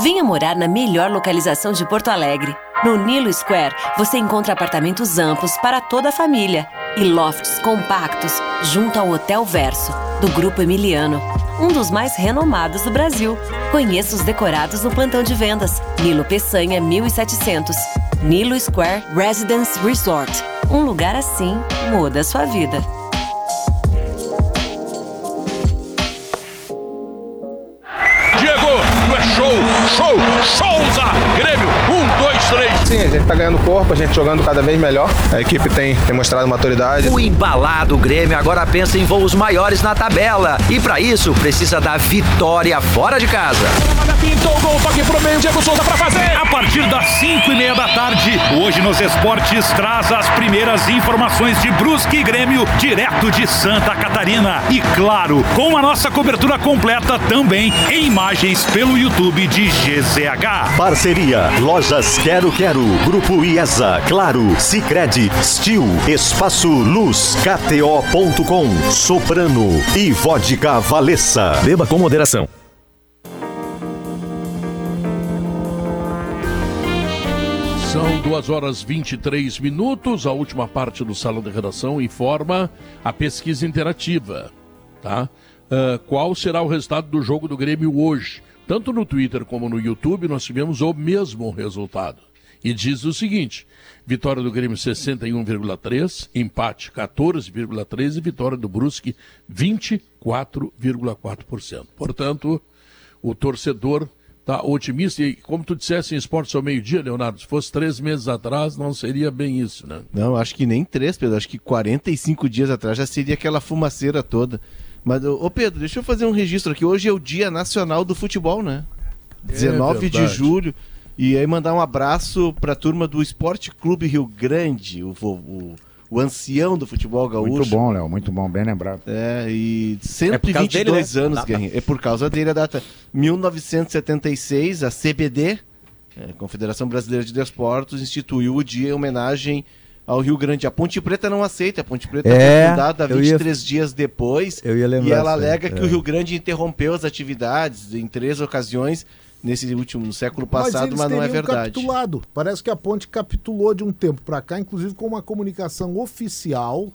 Venha morar na melhor localização de Porto Alegre. No Nilo Square, você encontra apartamentos amplos para toda a família e lofts compactos junto ao Hotel Verso, do Grupo Emiliano, um dos mais renomados do Brasil. Conheça os decorados no plantão de vendas. Nilo Peçanha 1700. Nilo Square Residence Resort. Um lugar assim muda a sua vida. Oh! Sim, a gente tá ganhando corpo, a gente jogando cada vez melhor. A equipe tem, tem mostrado maturidade. O embalado Grêmio agora pensa em voos maiores na tabela. E para isso, precisa da vitória fora de casa. Pintou o gol, toque pro meio, Diego Souza pra fazer. A partir das 5 e meia da tarde tarde. Hoje nos esportes traz as primeiras informações de Brusque e Grêmio direto de Santa Catarina. E claro, com a nossa cobertura completa também em imagens pelo YouTube de GZH. Parceria Lojas Quero Quero, Grupo IESA, Claro, Sicredi, Stil, Espaço Luz, KTO.com, Soprano e Vodka Valessa. Beba com moderação. São 2 horas 23 minutos. A última parte do Salão de Redação informa a pesquisa interativa. Tá? Ah, qual será o resultado do jogo do Grêmio hoje? Tanto no Twitter como no YouTube, nós tivemos o mesmo resultado. E diz o seguinte: vitória do Grêmio 61,3, empate 14,3 e vitória do Brusque 24,4%. Portanto, o torcedor está otimista. E como tu dissesse em esportes ao meio-dia, Leonardo, se fosse três meses atrás, não seria bem isso, né? Não, acho que nem três, Pedro. Acho que 45 dias atrás já seria aquela fumaceira toda. Mas, ô Pedro, deixa eu fazer um registro aqui. Hoje é o Dia Nacional do Futebol, né? 19 de verdade. julho. E aí mandar um abraço para a turma do Esporte Clube Rio Grande, o, o, o ancião do futebol gaúcho. Muito bom, Léo, muito bom, bem lembrado. É, e É por causa 122 dele, né? anos, Data. Guerrinha. É por causa dele a data. 1976, a CBD, é, Confederação Brasileira de Desportos, instituiu o dia em homenagem ao Rio Grande. A Ponte Preta não aceita. A Ponte Preta É, foi fundada eu ia- 23 dias depois. Eu ia lembrar E ela alega que é. o Rio Grande interrompeu as atividades em três ocasiões nesse último no século passado, eles mas, não é verdade. capitulado. Parece que a ponte capitulou de um tempo para cá, inclusive com uma comunicação oficial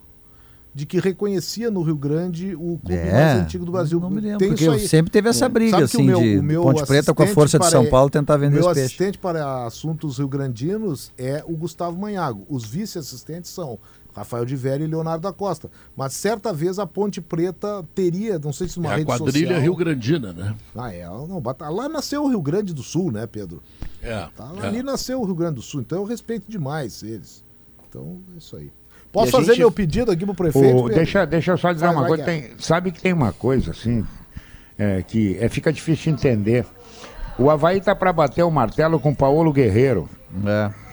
de que reconhecia no Rio Grande o clube É, mais antigo do Brasil. não me lembro, Tem porque isso aí. sempre teve essa É. briga, Sabe que assim, de Ponte Preta com a força de São Paulo tentar vender o meu os peixes. assistente para assuntos rio-grandinos é o Gustavo Manhago. Os vice-assistentes são Rafael de Velho e Leonardo da Costa. Mas certa vez a Ponte Preta teria, não sei se uma É a rede quadrilha social... Rio Grandina, né? Ah, é. Não, bata- lá nasceu o Rio Grande do Sul, né, Pedro? É. Tá, é. Ali nasceu o Rio Grande do Sul, então eu respeito demais eles. Então, é isso aí. Posso E a fazer gente- meu pedido aqui pro prefeito? Pedro? deixa, deixa eu só dizer Vai, uma vai, coisa. Tem- sabe que tem uma coisa assim é, que é, fica difícil de entender. O Havaí tá para bater o martelo com o Paulo Guerreiro. É.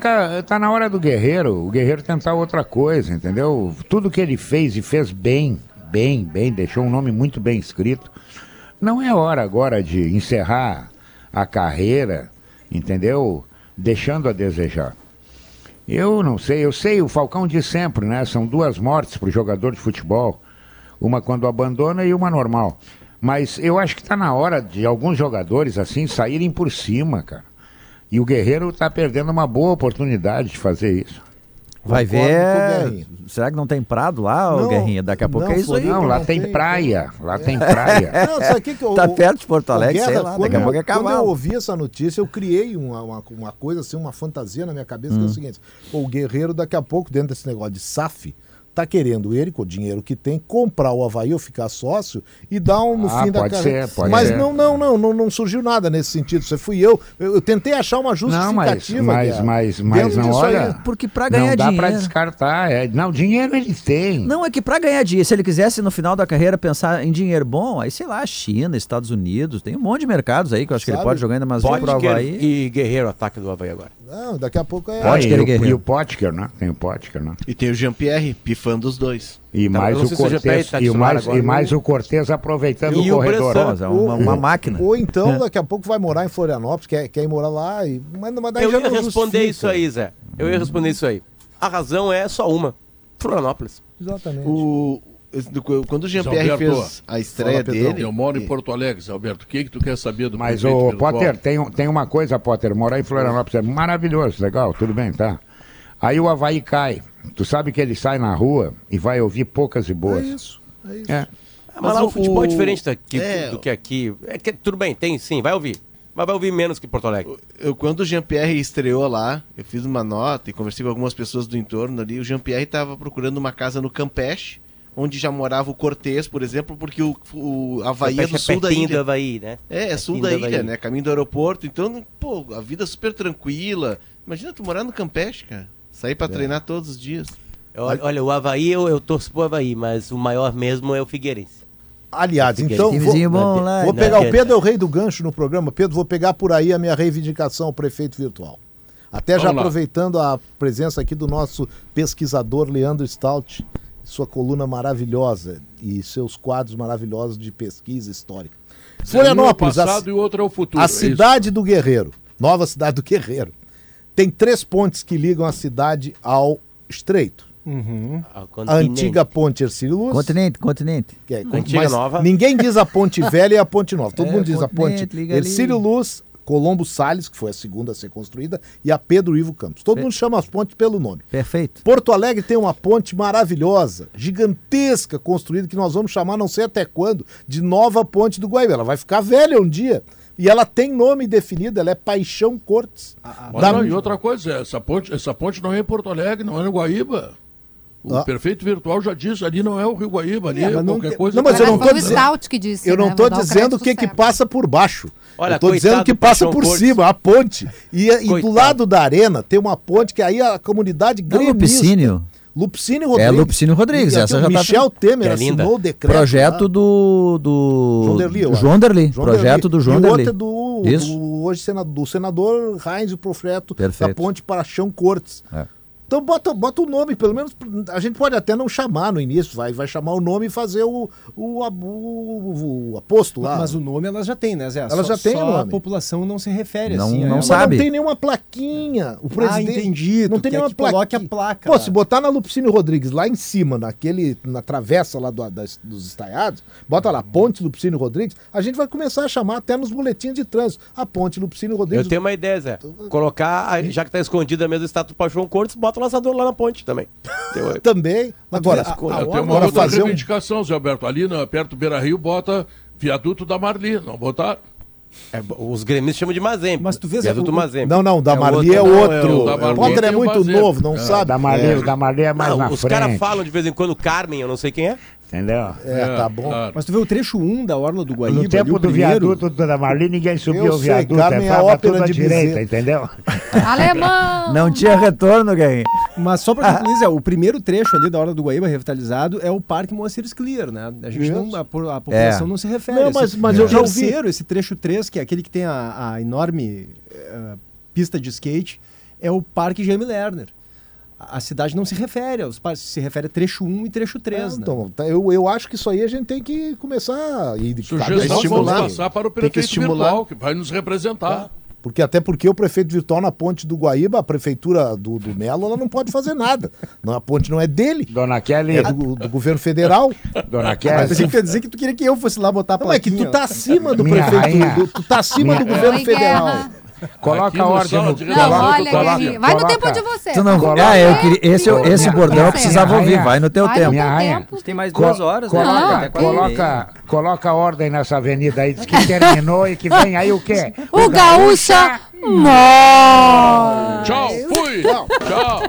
Cara, tá na hora do Guerreiro, o Guerreiro tentar outra coisa, entendeu? Tudo que ele fez e fez bem, bem, bem, deixou um nome muito bem escrito. Não é hora agora de encerrar a carreira, entendeu? Deixando a desejar. Eu não sei, eu sei, o Falcão diz sempre, né? São duas mortes para o jogador de futebol. Uma quando abandona e uma normal. Mas eu acho que está na hora de alguns jogadores assim saírem por cima, cara. E o Guerreiro está perdendo uma boa oportunidade de fazer isso. Vai Concordo ver. Será que não tem prado lá, Não, Guerrinha? Daqui a pouco não, é isso aí. Não, lá tem praia. Lá tem praia. *laughs* Não, sabe o que que eu- Tá perto de Porto o Alegre, Guerra, sei lá, quando daqui a eu- pouco é Quando eu cavalo. ouvi essa notícia, eu criei uma, uma, uma coisa assim, uma fantasia na minha cabeça, Hum. que é o seguinte: pô, o Guerreiro, daqui a pouco, dentro desse negócio de SAF, tá querendo ele, com o dinheiro que tem, comprar o Havaí ou ficar sócio e dar um no Ah, fim da pode carreira. ser, pode Mas ser. não, não, não, não, não surgiu nada nesse sentido. Isso fui eu. Eu, eu tentei achar uma Não, mas, justificativa. mas, mas, mas não disso aí. olha. Porque pra ganhar não dá pra dinheiro- descartar. É, não, dinheiro ele tem. Não, é que pra ganhar dinheiro, se ele quisesse no final da carreira pensar em dinheiro bom, aí sei lá, China, Estados Unidos, tem um monte de mercados aí que eu acho que ele Sabe? pode jogar ainda mais um pro Potker Havaí. e Guerreiro ataque do Havaí agora. Não, daqui a pouco é. Ah, e, o, Guerreiro. e o Potker, né? Tem o Potker, né? E tem o Jean-Pierre, pifando os dois. E Tá, mais o o Cortez, tá e, o mais, agora, e mais não. o Cortez aproveitando E o o corredor. É uma, uma máquina. Ou então, daqui a pouco vai morar em Florianópolis, quer, quer ir morar lá. E, mas, mas daí Eu já ia não responder justifica. isso aí, Zé. Eu ia responder isso aí. A razão é só uma. Florianópolis. Exatamente. O, quando o Jean-Pierre Alberto, fez a estreia dele. Eu moro em Porto Alegre, Zé Alberto. O que, que tu quer saber do Mas, o? Potter, tem, tem uma coisa, Potter. Morar em Florianópolis é maravilhoso, legal, tudo bem, tá? Aí o Havaí cai. Tu sabe que ele sai na rua e vai ouvir poucas e É boas. isso. É isso. É. Ah, mas, lá o futebol é o- diferente daqui, É, do que aqui. É que, tudo bem, tem sim, vai ouvir. Mas vai ouvir menos que Porto Alegre. Eu, quando o Jean-Pierre estreou lá, eu fiz uma nota e conversei com algumas pessoas do entorno ali. O Jean-Pierre estava procurando uma casa no Campeche, onde já morava o Cortez, por exemplo, porque o, o Havaí é do sul da pertinho do ilha. Havaí, né? É, é sul da ilha, Havaí. né? Caminho do aeroporto. Então, pô, a vida é super tranquila. Imagina tu morar no Campeche, cara. Sair pra treinar todos os dias. Olha, olha, o Havaí eu, eu torço pro Havaí, mas o maior mesmo é o Figueirense. Aliás, então vou, bom lá. vou pegar o. Pedro é o rei do gancho no programa. Pedro, vou pegar por aí a minha reivindicação ao prefeito virtual. Até já lá. aproveitando a presença aqui do nosso pesquisador Leandro Stout, sua coluna maravilhosa e seus quadros maravilhosos de pesquisa histórica. Um é o Florianópolis, a, passado e o outro é o futuro. a é isso. cidade do Guerreiro, nova cidade do Guerreiro, tem três pontes que ligam a cidade ao Estreito. Uhum. A antiga ponte Ercílio Luz. Continente, continente. É, Antiga, nova. Ninguém diz a ponte *laughs* velha e a ponte nova. Todo É, mundo diz a ponte liga ali. Ercílio Luz, Colombo Salles, que foi a segunda a ser construída, e a Pedro Ivo Campos. Todo mundo chama as pontes pelo nome. Perfeito. Porto Alegre tem uma ponte maravilhosa, gigantesca, construída, que nós vamos chamar, não sei até quando, de Nova Ponte do Guaíba. Ela vai ficar velha um dia. E ela tem nome definido, ela é Paixão Cortes. Olha, Da- não, e outra coisa, essa ponte, essa ponte não é em Porto Alegre, não é no Guaíba. O Ah. prefeito virtual já disse, ali não é o Rio Guaíba, ali É, é, mas não qualquer coisa. Não, mas eu não Foi tô o dizendo- Stout que disse. Eu não né? dar o dizendo o que, que passa por baixo. Olha, eu tô dizendo o que passa por Cortes. cima, a ponte. E, e do lado da arena tem uma ponte que aí a comunidade Não, gremista... Lupicínio. Lupicínio É Rodrigues. Lupicínio Rodrigues, E essa o já tá- Michel Temer Que é linda. assinou o decreto. Projeto lá. do. do João Derli, eu. João Derli. João Projeto Derli. do João e o Derli. outro é do, Isso. do hoje senador, do senador Heinz Profreto da Perfeito. ponte para Chão Cortes. É. Então bota, bota o nome, pelo menos a gente pode até não chamar no início, vai, vai chamar o nome e fazer o, o, o, o aposto lá. Mas o nome ela já tem, né, Zé? Ela já tem só o A nome. população não se refere Não- assim. não ela. sabe. Mas não tem nenhuma plaquinha. O presidente Ah, entendi. Não tem nenhuma que coloque a plaquinha. placa. Pô, se botar na Lupicínio Rodrigues lá em cima, naquele, na travessa lá do- das- dos estaiados, bota lá, Ponte Lupicínio Rodrigues, a gente vai começar a chamar até nos boletins de trânsito. A Ponte Lupicínio Rodrigues. Eu tenho uma ideia, Zé. Colocar, já que tá escondida mesmo a estátua do Paixão Cortes, bota o laçador lá na ponte também. Deu- *laughs* Também. Agora, a- a- Eu tenho uma agora outra fazer um. reivindicação, Zé Alberto. Ali na, perto do Beira Rio, bota viaduto da Marli. Não botaram? É, os gremistas chamam de Mazembe. Mas tu vês, Viaduto o- o- Mazembe. Não, não, da É Marli é é outro. o O Potter é tem o muito novo, não É. sabe? Da Marli, É. o da Marli é mais Não, na os frente. caras falam de vez em quando Carmen, eu não sei quem é. Entendeu? É, tá bom. claro. Mas tu vê o trecho 1 da Orla do Guaíba, No ali, tempo o do primeiro, viaduto da Marli, ninguém subiu Eu o sei, viaduto. Carmen é a tava ópera tudo à de direita, Bezerra. entendeu? *laughs* Alemão! Não tinha retorno, Gay. Mas só pra concluir, Zé, o primeiro trecho ali da Orla do Guaíba revitalizado é o Parque Moacir Clear, né? A gente não, a, a população É. não se refere. Não, mas- mas o eu já ouvi. terceiro, esse trecho 3, que é aquele que tem a, a enorme eh, pista de skate, é o Parque Jaime Lerner. A, cidade não se refere aos parques, se refere a trecho 1 e trecho 3, É, né? então, tá, eu, eu acho que isso aí a gente tem que começar e Sugestão vamos estimular. passar para o Tem que prefeito estimular. virtual, que vai nos representar. Porque até porque o prefeito virtual na ponte do Guaíba, a prefeitura do, do Melo, ela não pode fazer nada. Não, a ponte não é dele, Dona Kelly, é do, do governo federal. Dona Mas Kelly, pensei que tu ia dizer que tu queria que eu fosse lá botar a Não, é que tu tá acima do Minha prefeito, do- tu tá acima do Minha- governo Oi, federal. Guerra. Coloca Aqui a ordem no... Não, Coloca- olha, coloca-. Vai no tempo de você. Tu não... Coloca- Ah, eu queria... esse, esse Minha- bordão eu precisava ouvir. Vai no teu Vai tempo. no tempo. Tem mais Co- duas horas, né? coloca, meia. coloca, coloca a ordem nessa avenida aí, diz que terminou e que vem aí o quê? *laughs* O Gaúcha Mó! Tchau, fui! Tchau!